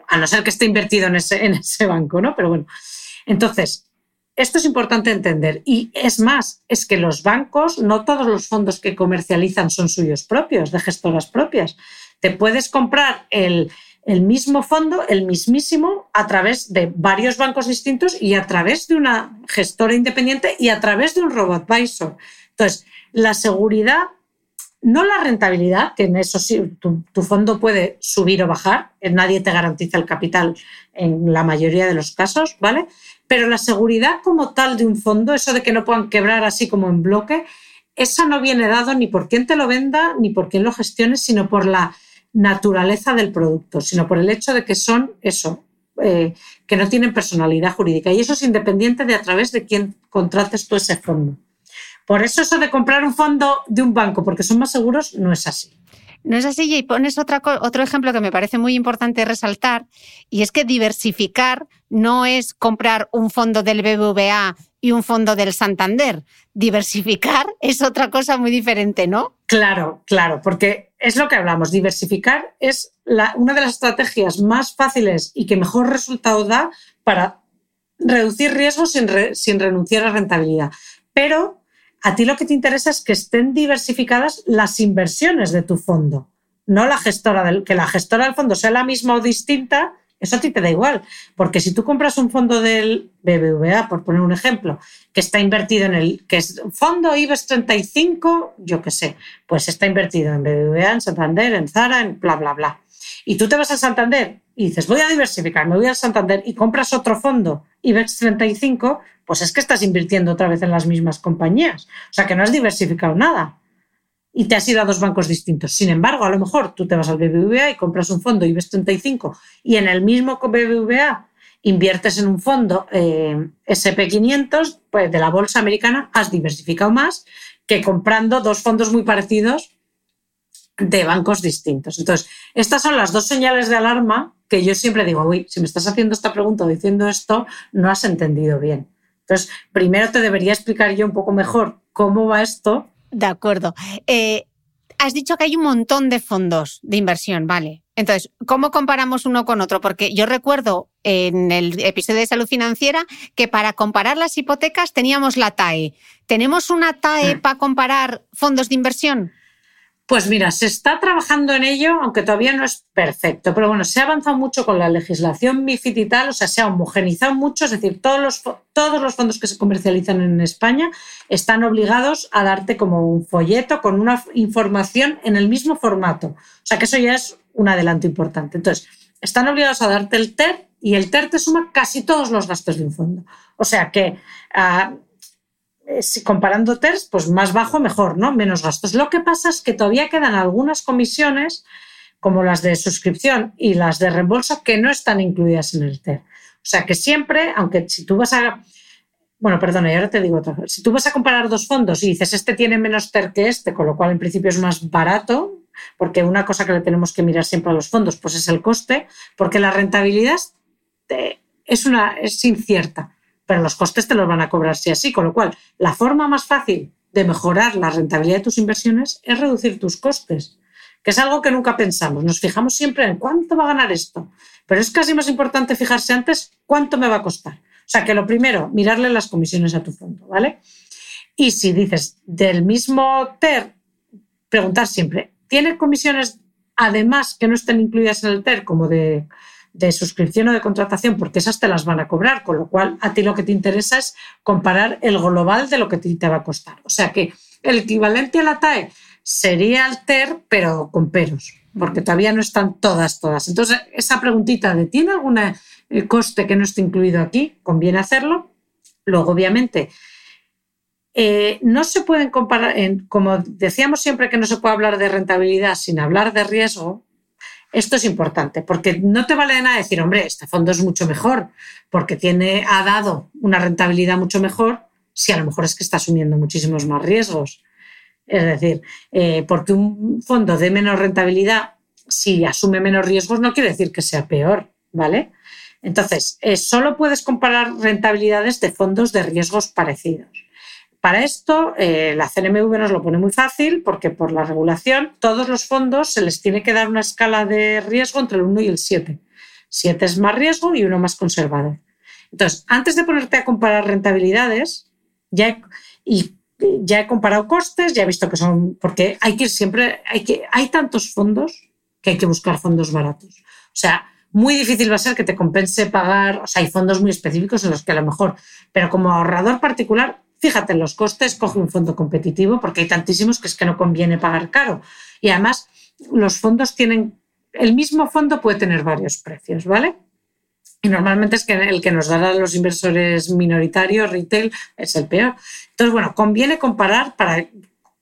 Speaker 2: A no ser que esté invertido en ese, en ese banco, ¿no? Pero bueno. Entonces, esto es importante entender. Y es más, es que los bancos, no todos los fondos que comercializan son suyos propios, de gestoras propias. Te puedes comprar el, el mismo fondo, el mismísimo, a través de varios bancos distintos y a través de una gestora independiente y a través de un robot advisor. Entonces, la seguridad, no la rentabilidad, que en eso sí, tu, fondo puede subir o bajar, nadie te garantiza el capital en la mayoría de los casos, ¿vale? Pero la seguridad como tal de un fondo, eso de que no puedan quebrar así como en bloque, esa no viene dado ni por quién te lo venda ni por quién lo gestione, sino por la naturaleza del producto, sino por el hecho de que son eso, eh, que no tienen personalidad jurídica. Y eso es independiente de a través de quién contrates tú ese fondo. Por eso eso de comprar un fondo de un banco porque son más seguros no es así.
Speaker 1: No es así, y pones otra, otro ejemplo que me parece muy importante resaltar, y es que diversificar no es comprar un fondo del BBVA y un fondo del Santander. Diversificar es otra cosa muy diferente, ¿no?
Speaker 2: Claro, claro, porque es lo que hablamos. Diversificar es una de las estrategias más fáciles y que mejor resultado da para reducir riesgos sin, sin renunciar a rentabilidad. Pero a ti lo que te interesa es que estén diversificadas las inversiones de tu fondo, no la gestora del, que la gestora del fondo sea la misma o distinta, eso a ti te da igual, porque si tú compras un fondo del BBVA, por poner un ejemplo, que está invertido en el que es fondo IBEX 35, yo qué sé, pues está invertido en BBVA, en Santander, en Zara, en bla bla bla. Y tú te vas a Santander y dices, voy a diversificar, me voy a Santander y compras otro fondo IBEX 35, pues es que estás invirtiendo otra vez en las mismas compañías. O sea que no has diversificado nada y te has ido a dos bancos distintos. Sin embargo, a lo mejor tú te vas al BBVA y compras un fondo IBEX 35 y en el mismo BBVA inviertes en un fondo eh, SP500 pues de la bolsa americana, has diversificado más que comprando dos fondos muy parecidos de bancos distintos. Entonces, estas son las dos señales de alarma que yo siempre digo, uy, si me estás haciendo esta pregunta o diciendo esto, no has entendido bien. Entonces, primero te debería explicar yo un poco mejor cómo va esto.
Speaker 1: De acuerdo. Eh, has dicho que hay un montón de fondos de inversión, ¿vale? Entonces, ¿cómo comparamos uno con otro? Porque yo recuerdo en el episodio de salud financiera que para comparar las hipotecas teníamos la TAE. ¿Tenemos una TAE para comparar fondos de inversión?
Speaker 2: Pues mira, se está trabajando en ello, aunque todavía no es perfecto, pero bueno, se ha avanzado mucho con la legislación MIFID y tal, o sea, se ha homogenizado mucho, es decir, todos los, todos los fondos que se comercializan en España están obligados a darte como un folleto con una información en el mismo formato. O sea, que eso ya es un adelanto importante. Entonces, están obligados a darte el TER y el TER te suma casi todos los gastos de un fondo. O sea que... Uh, eh, comparando TERS, pues más bajo mejor, ¿no? Menos gastos. Lo que pasa es que todavía quedan algunas comisiones, como las de suscripción y las de reembolso, que no están incluidas en el TER. O sea que siempre, aunque si tú vas a... Bueno, perdona, y ahora te digo otra cosa. Si tú vas a comparar dos fondos y dices, este tiene menos TER que este, con lo cual en principio es más barato, porque una cosa que le tenemos que mirar siempre a los fondos, pues es el coste, porque la rentabilidad es, una, es incierta pero los costes te los van a cobrar sí así, con lo cual la forma más fácil de mejorar la rentabilidad de tus inversiones es reducir tus costes, que es algo que nunca pensamos. Nos fijamos siempre en cuánto va a ganar esto, pero es casi más importante fijarse antes cuánto me va a costar. O sea, que lo primero, mirarle las comisiones a tu fondo, ¿vale? Y si dices del mismo TER, preguntar siempre, ¿tiene comisiones además que no estén incluidas en el TER, como de de suscripción o de contratación, porque esas te las van a cobrar, con lo cual a ti lo que te interesa es comparar el global de lo que te va a costar. O sea que el equivalente a la TAE sería el TER, pero con peros, porque todavía no están todas, todas. Entonces, esa preguntita de ¿tiene algún eh, coste que no esté incluido aquí? Conviene hacerlo. Luego, obviamente, eh, no se pueden comparar, como decíamos siempre que no se puede hablar de rentabilidad sin hablar de riesgo, Esto es importante, porque no te vale de nada decir, hombre, este fondo es mucho mejor, porque tiene, ha dado una rentabilidad mucho mejor, si a lo mejor es que está asumiendo muchísimos más riesgos. Es decir, eh, porque un fondo de menos rentabilidad, si asume menos riesgos, no quiere decir que sea peor, ¿vale? Entonces, eh, solo puedes comparar rentabilidades de fondos de riesgos parecidos. Para esto, eh, la CNMV nos lo pone muy fácil porque por la regulación todos los fondos se les tiene que dar una escala de riesgo entre el 1 y el 7. 7 es más riesgo y uno más conservador. Entonces, antes de ponerte a comparar rentabilidades, ya he, y ya he comparado costes, ya he visto que son, porque hay que ir siempre, hay, que, hay tantos fondos que hay que buscar fondos baratos. O sea, muy difícil va a ser que te compense pagar, o sea, hay fondos muy específicos en los que a lo mejor, pero como ahorrador particular, Fíjate los costes, coge un fondo competitivo porque hay tantísimos que es que no conviene pagar caro. Y además, los fondos tienen, el mismo fondo puede tener varios precios, ¿vale? Y normalmente es que el que nos dará los inversores minoritarios, retail, es el peor. Entonces, bueno, conviene comparar para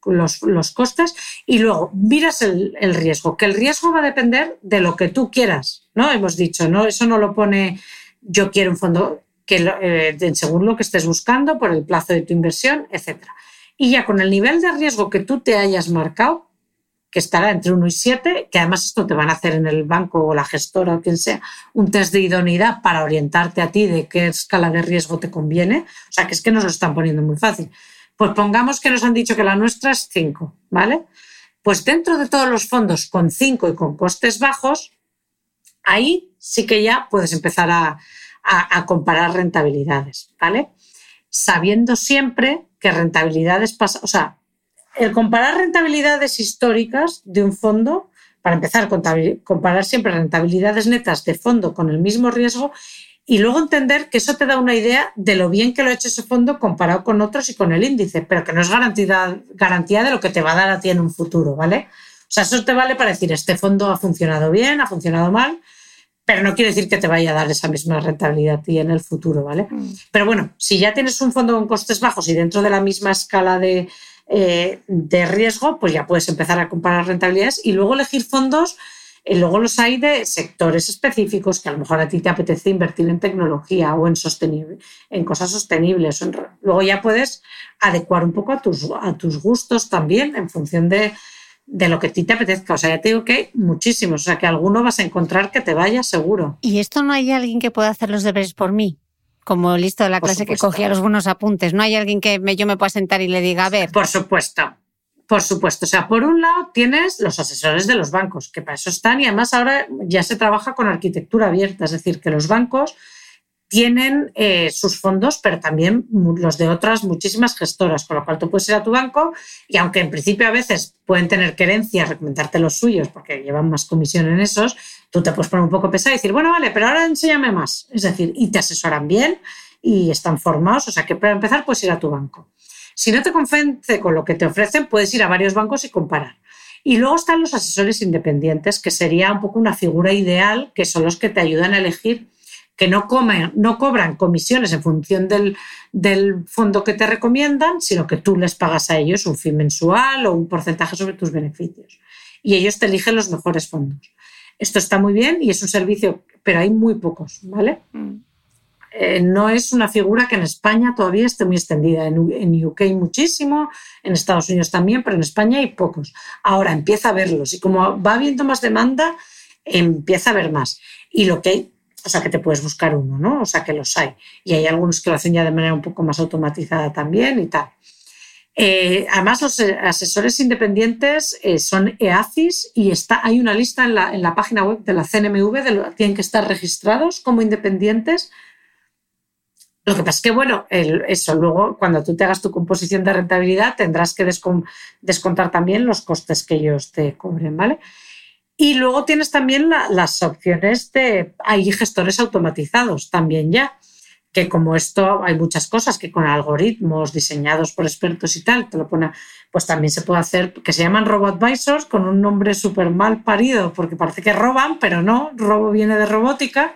Speaker 2: los, los costes y luego miras el, el, riesgo, que el riesgo va a depender de lo que tú quieras, ¿no? Hemos dicho, ¿no? Eso no lo pone yo quiero un fondo eh, según lo que estés buscando, por el plazo de tu inversión, etc. Y ya con el nivel de riesgo que tú te hayas marcado, que estará entre 1 y 7, que además esto te van a hacer en el banco o la gestora o quien sea, un test de idoneidad para orientarte a ti de qué escala de riesgo te conviene. O sea, que es que nos lo están poniendo muy fácil. Pues pongamos que nos han dicho que la nuestra es 5, ¿vale? Pues dentro de todos los fondos con 5 y con costes bajos, ahí sí que ya puedes empezar a, a, comparar rentabilidades, ¿vale? Sabiendo siempre que rentabilidades pasa, o sea, el comparar rentabilidades históricas de un fondo, para empezar, comparar siempre rentabilidades netas de fondo con el mismo riesgo y luego entender que eso te da una idea de lo bien que lo ha hecho ese fondo comparado con otros y con el índice, pero que no es garantía, garantía de lo que te va a dar a ti en un futuro, ¿vale? O sea, eso te vale para decir, este fondo ha funcionado bien, ha funcionado mal, pero no quiere decir que te vaya a dar esa misma rentabilidad a ti en el futuro, ¿vale? Mm. Pero bueno, si ya tienes un fondo con costes bajos y dentro de la misma escala de, eh, de riesgo, pues ya puedes empezar a comparar rentabilidades y luego elegir fondos. Y luego los hay de sectores específicos que a lo mejor a ti te apetece invertir en tecnología o en, sostenible, en cosas sostenibles. Luego ya puedes adecuar un poco a tus, a tus gustos también en función de, de lo que a ti te apetezca. O sea, ya te digo que hay muchísimos. O sea, que alguno vas a encontrar que te vaya seguro.
Speaker 1: ¿Y esto no hay alguien que pueda hacer los deberes por mí? Como listo de la clase que cogía los buenos apuntes. ¿No hay alguien que me, yo me pueda sentar y le diga, a ver?
Speaker 2: Por supuesto. Por supuesto. O sea, por un lado tienes los asesores de los bancos, que para eso están, y además ahora ya se trabaja con arquitectura abierta, es decir, que los bancos tienen eh, sus fondos, pero también los de otras muchísimas gestoras, con lo cual tú puedes ir a tu banco y aunque en principio a veces pueden tener querencia recomendarte los suyos porque llevan más comisión en esos, tú te puedes poner un poco pesado y decir, bueno, vale, pero ahora enséñame más. Es decir, y te asesoran bien y están formados, o sea que para empezar puedes ir a tu banco. Si no te convence con lo que te ofrecen, puedes ir a varios bancos y comparar. Y luego están los asesores independientes, que sería un poco una figura ideal, que son los que te ayudan a elegir que no, comen, no cobran comisiones en función del, del, fondo que te recomiendan, sino que tú les pagas a ellos un fin mensual o un porcentaje sobre tus beneficios. Y ellos te eligen los mejores fondos. Esto está muy bien y es un servicio, pero hay muy pocos, ¿vale? Mm. Eh, no es una figura que en España todavía esté muy extendida. En, en, UK muchísimo, en Estados Unidos también, pero en España hay pocos. Ahora empieza a verlos y como va habiendo más demanda, empieza a haber más. Y lo que hay o sea que te puedes buscar uno, ¿no? O sea que los hay. Y hay algunos que lo hacen ya de manera un poco más automatizada también y tal. Eh, además, los eh, asesores independientes eh, son EACIS y está, hay una lista en la, en la página web de la CNMV, de lo, tienen que estar registrados como independientes. Lo que pasa es que, bueno, eso luego, cuando tú te hagas tu composición de rentabilidad, tendrás que descontar también los costes que ellos te cobren, ¿vale? Y luego tienes también las opciones de, hay gestores automatizados también ya, que como esto hay muchas cosas que con algoritmos diseñados por expertos y tal, te lo pone, pues también se puede hacer, que se llaman robot advisors con un nombre súper mal parido, porque parece que roban, pero no, robo viene de robótica.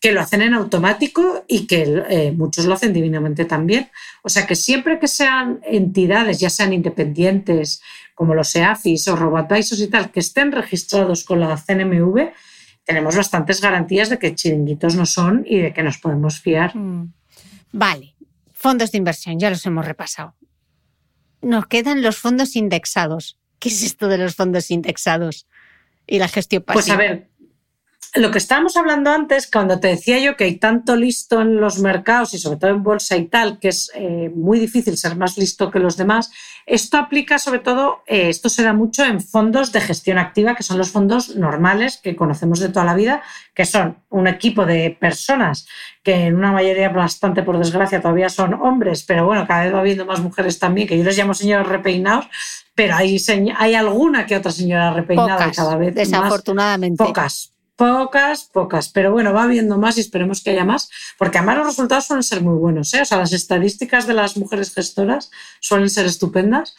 Speaker 2: Que lo hacen en automático y que eh, muchos lo hacen divinamente también. O sea que siempre que sean entidades, ya sean independientes, como los EAFIS o RoboAdvisors y tal, que estén registrados con la CNMV, tenemos bastantes garantías de que chiringuitos no son y de que nos podemos fiar. Mm.
Speaker 1: Vale, fondos de inversión, ya los hemos repasado. Nos quedan los fondos indexados. ¿Qué es esto de los fondos indexados y la gestión pasiva?
Speaker 2: Pues a ver, lo que estábamos hablando antes, cuando te decía yo que hay tanto listo en los mercados y sobre todo en bolsa y tal, que es eh, muy difícil ser más listo que los demás, esto aplica sobre todo, eh, esto se da mucho en fondos de gestión activa, que son los fondos normales que conocemos de toda la vida, que son un equipo de personas que en una mayoría bastante, por desgracia, todavía son hombres, pero bueno, cada vez va habiendo más mujeres también, que yo les llamo señores repeinados, pero hay, hay alguna que otra señora repeinada cada vez
Speaker 1: desafortunadamente.
Speaker 2: pocas Pocas, pocas, pero bueno, va habiendo más y esperemos que haya más, porque además los resultados suelen ser muy buenos. ¿eh? O sea, las estadísticas de las mujeres gestoras suelen ser estupendas.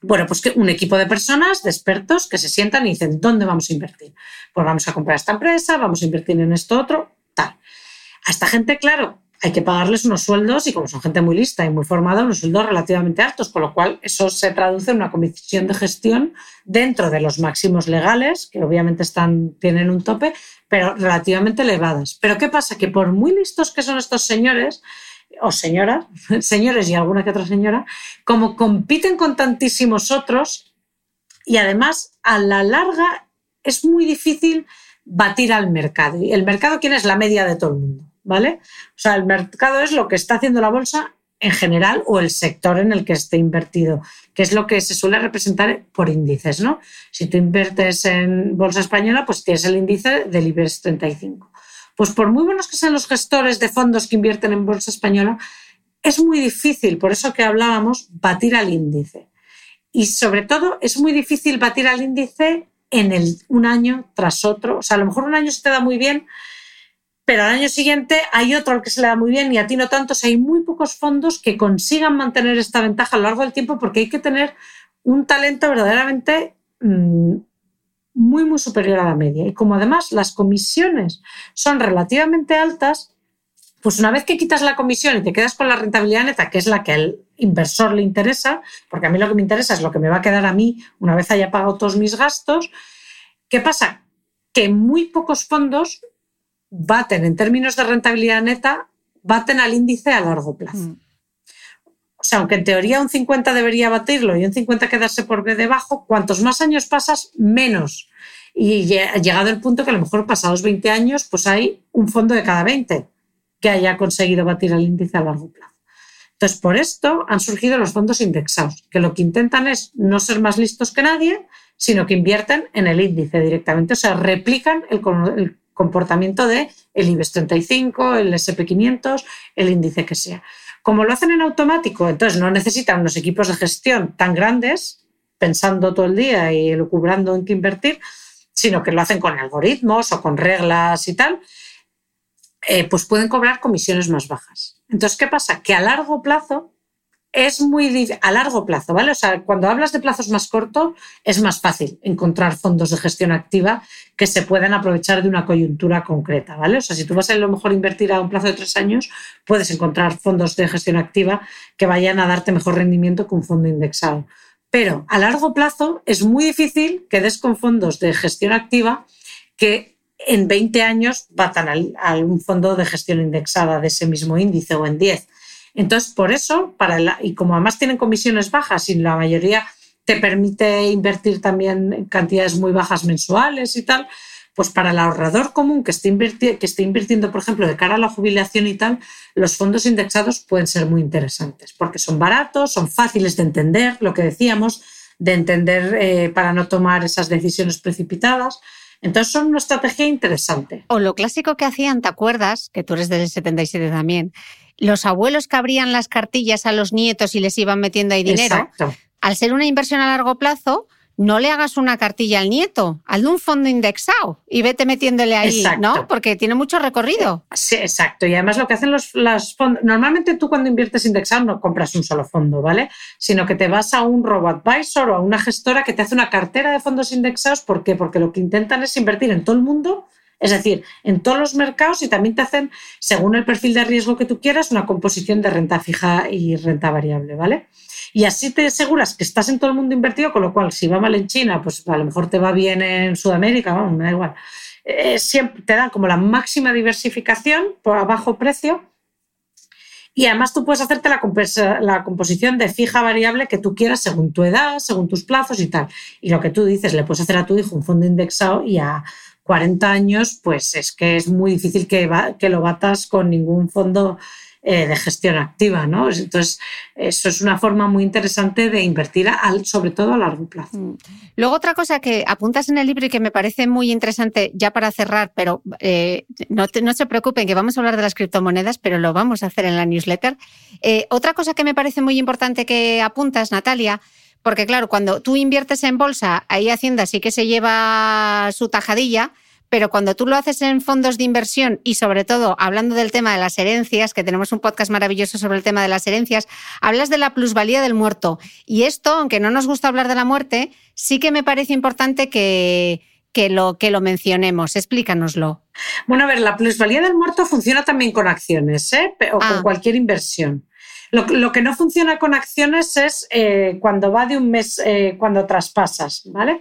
Speaker 2: Bueno, pues que un equipo de personas, de expertos, que se sientan y dicen, ¿dónde vamos a invertir? Pues vamos a comprar esta empresa, vamos a invertir en esto otro, tal. A esta gente, claro, hay que pagarles unos sueldos y como son gente muy lista y muy formada, unos sueldos relativamente altos, con lo cual eso se traduce en una comisión de gestión dentro de los máximos legales, que obviamente están, tienen un tope, pero relativamente elevadas. Pero ¿qué pasa? Que por muy listos que son estos señores, o señoras, señores y alguna que otra señora, como compiten con tantísimos otros y además a la larga es muy difícil batir al mercado. ¿Y el mercado quién es? La media de todo el mundo. ¿Vale? O sea, el mercado es lo que está haciendo la bolsa en general o el sector en el que esté invertido, que es lo que se suele representar por índices, ¿no? Si tú inviertes en bolsa española, pues tienes el índice del IBEX 35. Pues por muy buenos que sean los gestores de fondos que invierten en bolsa española, es muy difícil, por eso que hablábamos, batir al índice. Y sobre todo es muy difícil batir al índice en el, un año tras otro. O sea, a lo mejor un año se te da muy bien, pero al año siguiente hay otro al que se le da muy bien y a ti no tanto. hay muy pocos fondos que consigan mantener esta ventaja a lo largo del tiempo porque hay que tener un talento verdaderamente mm, muy, muy superior a la media. Y como además las comisiones son relativamente altas, pues una vez que quitas la comisión y te quedas con la rentabilidad neta, que es la que al inversor le interesa, porque a mí lo que me interesa es lo que me va a quedar a mí una vez haya pagado todos mis gastos, ¿qué pasa? Que muy pocos fondos baten en términos de rentabilidad neta, baten al índice a largo plazo. Mm. O sea, aunque en teoría un 50 debería batirlo y un 50 quedarse por debajo, cuantos más años pasas, menos. Y llegado el punto que a lo mejor pasados 20 años, pues hay un fondo de cada 20 que haya conseguido batir al índice a largo plazo. Entonces, por esto han surgido los fondos indexados, que lo que intentan es no ser más listos que nadie, sino que invierten en el índice directamente, o sea, replican el, el comportamiento de el IBEX 35, el SP500, el índice que sea. Como lo hacen en automático, entonces no necesitan unos equipos de gestión tan grandes, pensando todo el día y lucubrando en qué invertir, sino que lo hacen con algoritmos o con reglas y tal, eh, pues pueden cobrar comisiones más bajas. Entonces, ¿qué pasa? Que a largo plazo es muy a largo plazo, ¿vale? O sea, cuando hablas de plazos más cortos, es más fácil encontrar fondos de gestión activa que se puedan aprovechar de una coyuntura concreta, ¿vale? O sea, si tú vas a lo mejor invertir a un plazo de tres años, puedes encontrar fondos de gestión activa que vayan a darte mejor rendimiento que un fondo indexado. Pero a largo plazo es muy difícil que des con fondos de gestión activa que en 20 años batan a un fondo de gestión indexada de ese mismo índice o en 10. Entonces, por eso, para y como además tienen comisiones bajas y la mayoría te permite invertir también cantidades muy bajas mensuales y tal, pues para el ahorrador común que esté invirtiendo, por ejemplo, de cara a la jubilación y tal, los fondos indexados pueden ser muy interesantes porque son baratos, son fáciles de entender, lo que decíamos, de entender eh, para no tomar esas decisiones precipitadas. Entonces son una estrategia interesante.
Speaker 1: O lo clásico que hacían, ¿te acuerdas? Que tú eres del 77 también, los abuelos que abrían las cartillas a los nietos y les iban metiendo ahí dinero, al ser una inversión a largo plazo, no le hagas una cartilla al nieto, hazle un fondo indexado y vete metiéndole ahí, ¿no? Porque tiene mucho recorrido.
Speaker 2: Sí, exacto. Y además lo que hacen los, fondos, normalmente tú cuando inviertes indexado no compras un solo fondo, ¿vale? Sino que te vas a un robo-advisor o a una gestora que te hace una cartera de fondos indexados. ¿Por qué? Porque lo que intentan es invertir en todo el mundo Es decir, en todos los mercados y también te hacen, según el perfil de riesgo que tú quieras, una composición de renta fija y renta variable, ¿vale? Y así te aseguras que estás en todo el mundo invertido, con lo cual, si va mal en China, pues a lo mejor te va bien en Sudamérica, vamos, me da igual. Eh, siempre te dan como la máxima diversificación por a bajo precio. Y además tú puedes hacerte la, la, composición de fija variable que tú quieras según tu edad, según tus plazos y tal. Y lo que tú dices, le puedes hacer a tu hijo un fondo indexado y a 40 años, pues es que es muy difícil que, que lo batas con ningún fondo eh, de gestión activa. ¿no? Entonces, eso es una forma muy interesante de invertir, al, sobre todo a largo plazo. Mm.
Speaker 1: Luego, otra cosa que apuntas en el libro y que me parece muy interesante, ya para cerrar, pero eh, no, no, se preocupen, que vamos a hablar de las criptomonedas, pero lo vamos a hacer en la newsletter. Eh, otra cosa que me parece muy importante que apuntas, Natalia, porque claro, cuando tú inviertes en bolsa, ahí Hacienda sí que se lleva su tajadilla, pero cuando tú lo haces en fondos de inversión y sobre todo hablando del tema de las herencias, que tenemos un podcast maravilloso sobre el tema de las herencias, hablas de la plusvalía del muerto. Y esto, aunque no nos gusta hablar de la muerte, sí que me parece importante que, que lo, que lo mencionemos. Explícanoslo.
Speaker 2: Bueno, a ver, la plusvalía del muerto funciona también con acciones ¿eh? o con ah. cualquier inversión. Lo, que no funciona con acciones es eh, cuando va de un mes, eh, cuando traspasas, ¿vale?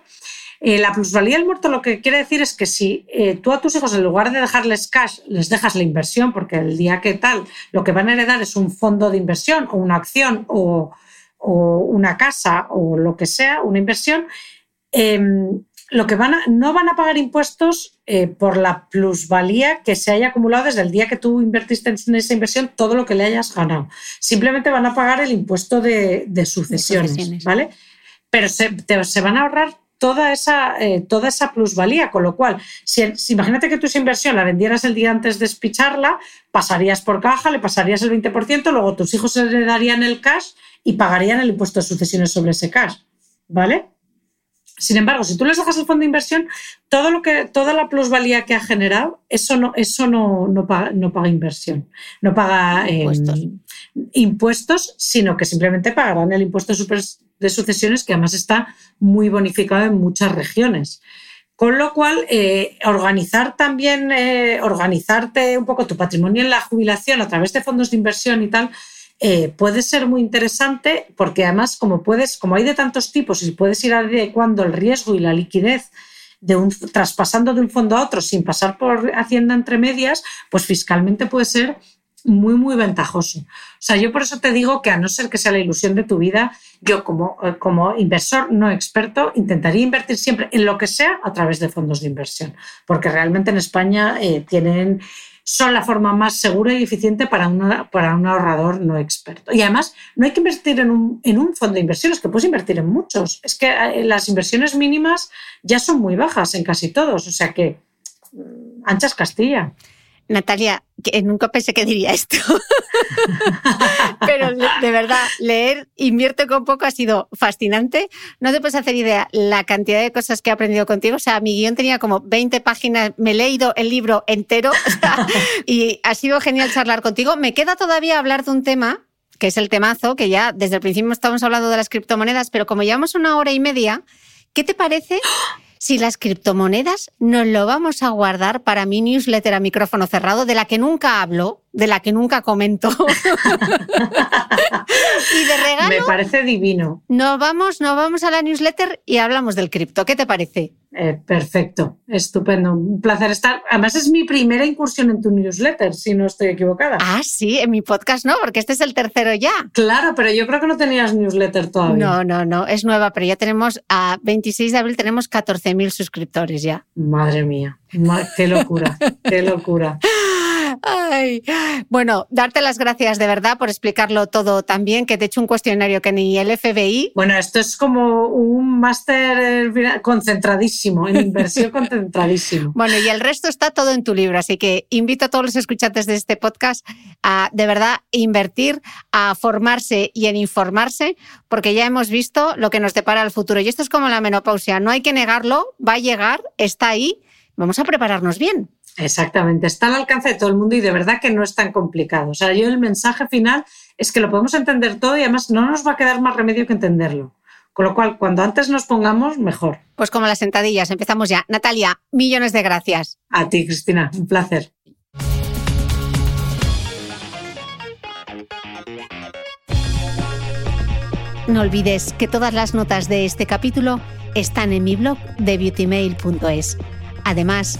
Speaker 2: Eh, la plusvalía del muerto lo que quiere decir es que si eh, tú a tus hijos, en lugar de dejarles cash, les dejas la inversión, porque el día que tal, lo que van a heredar es un fondo de inversión o una acción o, una casa o lo que sea, una inversión, em, lo que van a, no van a pagar impuestos eh, por la plusvalía que se haya acumulado desde el día que tú invertiste en esa inversión, todo lo que le hayas ganado. Simplemente van a pagar el impuesto de, sucesiones, ¿vale? Pero se, se, van a ahorrar toda esa, eh, toda esa plusvalía. Con lo cual, si, imagínate que tu inversión la vendieras el día antes de espicharla, pasarías por caja, le pasarías el 20%, luego tus hijos se le darían el cash y pagarían el impuesto de sucesiones sobre ese cash. ¿Vale? Sin embargo, si tú les dejas el fondo de inversión, todo lo que, toda la plusvalía que ha generado, eso no, eso no, no, paga, no paga inversión, no paga impuestos. impuestos. sino que simplemente pagarán el impuesto de sucesiones, que además está muy bonificado en muchas regiones. Con lo cual, eh, organizar también, eh, organizarte un poco tu patrimonio en la jubilación a través de fondos de inversión y tal, eh, puede ser muy interesante porque además como puedes, como hay de tantos tipos y puedes ir adecuando el riesgo y la liquidez de un, traspasando de un fondo a otro sin pasar por Hacienda entre medias, pues fiscalmente puede ser muy, muy ventajoso. O sea, yo por eso te digo que a no ser que sea la ilusión de tu vida, yo como, eh, como inversor no experto intentaría invertir siempre en lo que sea a través de fondos de inversión, porque realmente en España eh, tienen son la forma más segura y eficiente para, para un ahorrador no experto. Y además, no hay que invertir en un, en un fondo de inversiones, que puedes invertir en muchos. Es que eh, las inversiones mínimas ya son muy bajas en casi todos, o sea que mm, anchas Castilla.
Speaker 1: Natalia, que nunca pensé que diría esto. Pero de verdad, leer Invierte con poco ha sido fascinante. No te puedes hacer idea la cantidad de cosas que he aprendido contigo. O sea, mi guion tenía como 20 páginas, me he leído el libro entero y ha sido genial charlar contigo. Me queda todavía hablar de un tema que es el temazo, que ya desde el principio estamos hablando de las criptomonedas, pero como llevamos una hora y media, ¿qué te parece si las criptomonedas nos lo vamos a guardar para mi newsletter a micrófono cerrado, de la que nunca hablo, de la que nunca comento.
Speaker 2: y de regalo. Me parece divino.
Speaker 1: Nos vamos, nos vamos a la newsletter y hablamos del cripto. ¿Qué te parece?
Speaker 2: Eh, perfecto, estupendo. Un placer estar. Además, es mi primera incursión en tu newsletter, si no estoy equivocada.
Speaker 1: Ah, sí, en mi podcast no, porque este es el tercero ya.
Speaker 2: Claro, pero yo creo que no tenías newsletter todavía.
Speaker 1: No, no, no, es nueva, pero ya tenemos, a 26 de abril tenemos 14.000 suscriptores ya.
Speaker 2: Madre mía, qué locura, qué locura.
Speaker 1: Ay. Bueno, darte las gracias de verdad por explicarlo todo tan bien, que te he hecho un cuestionario que ni el FBI.
Speaker 2: Bueno, esto es como un máster eh, concentradísimo, en inversión concentradísimo.
Speaker 1: Bueno, y el resto está todo en tu libro, así que invito a todos los escuchantes de este podcast a de verdad invertir, a formarse y en informarse, porque ya hemos visto lo que nos depara el futuro. Y esto es como la menopausia, no hay que negarlo, va a llegar, está ahí, vamos a prepararnos bien.
Speaker 2: Exactamente, está al alcance de todo el mundo y de verdad que no es tan complicado. O sea, yo el mensaje final es que lo podemos entender todo y además no nos va a quedar más remedio que entenderlo. Con lo cual, cuando antes nos pongamos, mejor.
Speaker 1: Pues como las sentadillas, empezamos ya. Natalia, millones de gracias.
Speaker 2: A ti, Cristina, un placer.
Speaker 1: No olvides que todas las notas de este capítulo están en mi blog de beautymail.es. Además,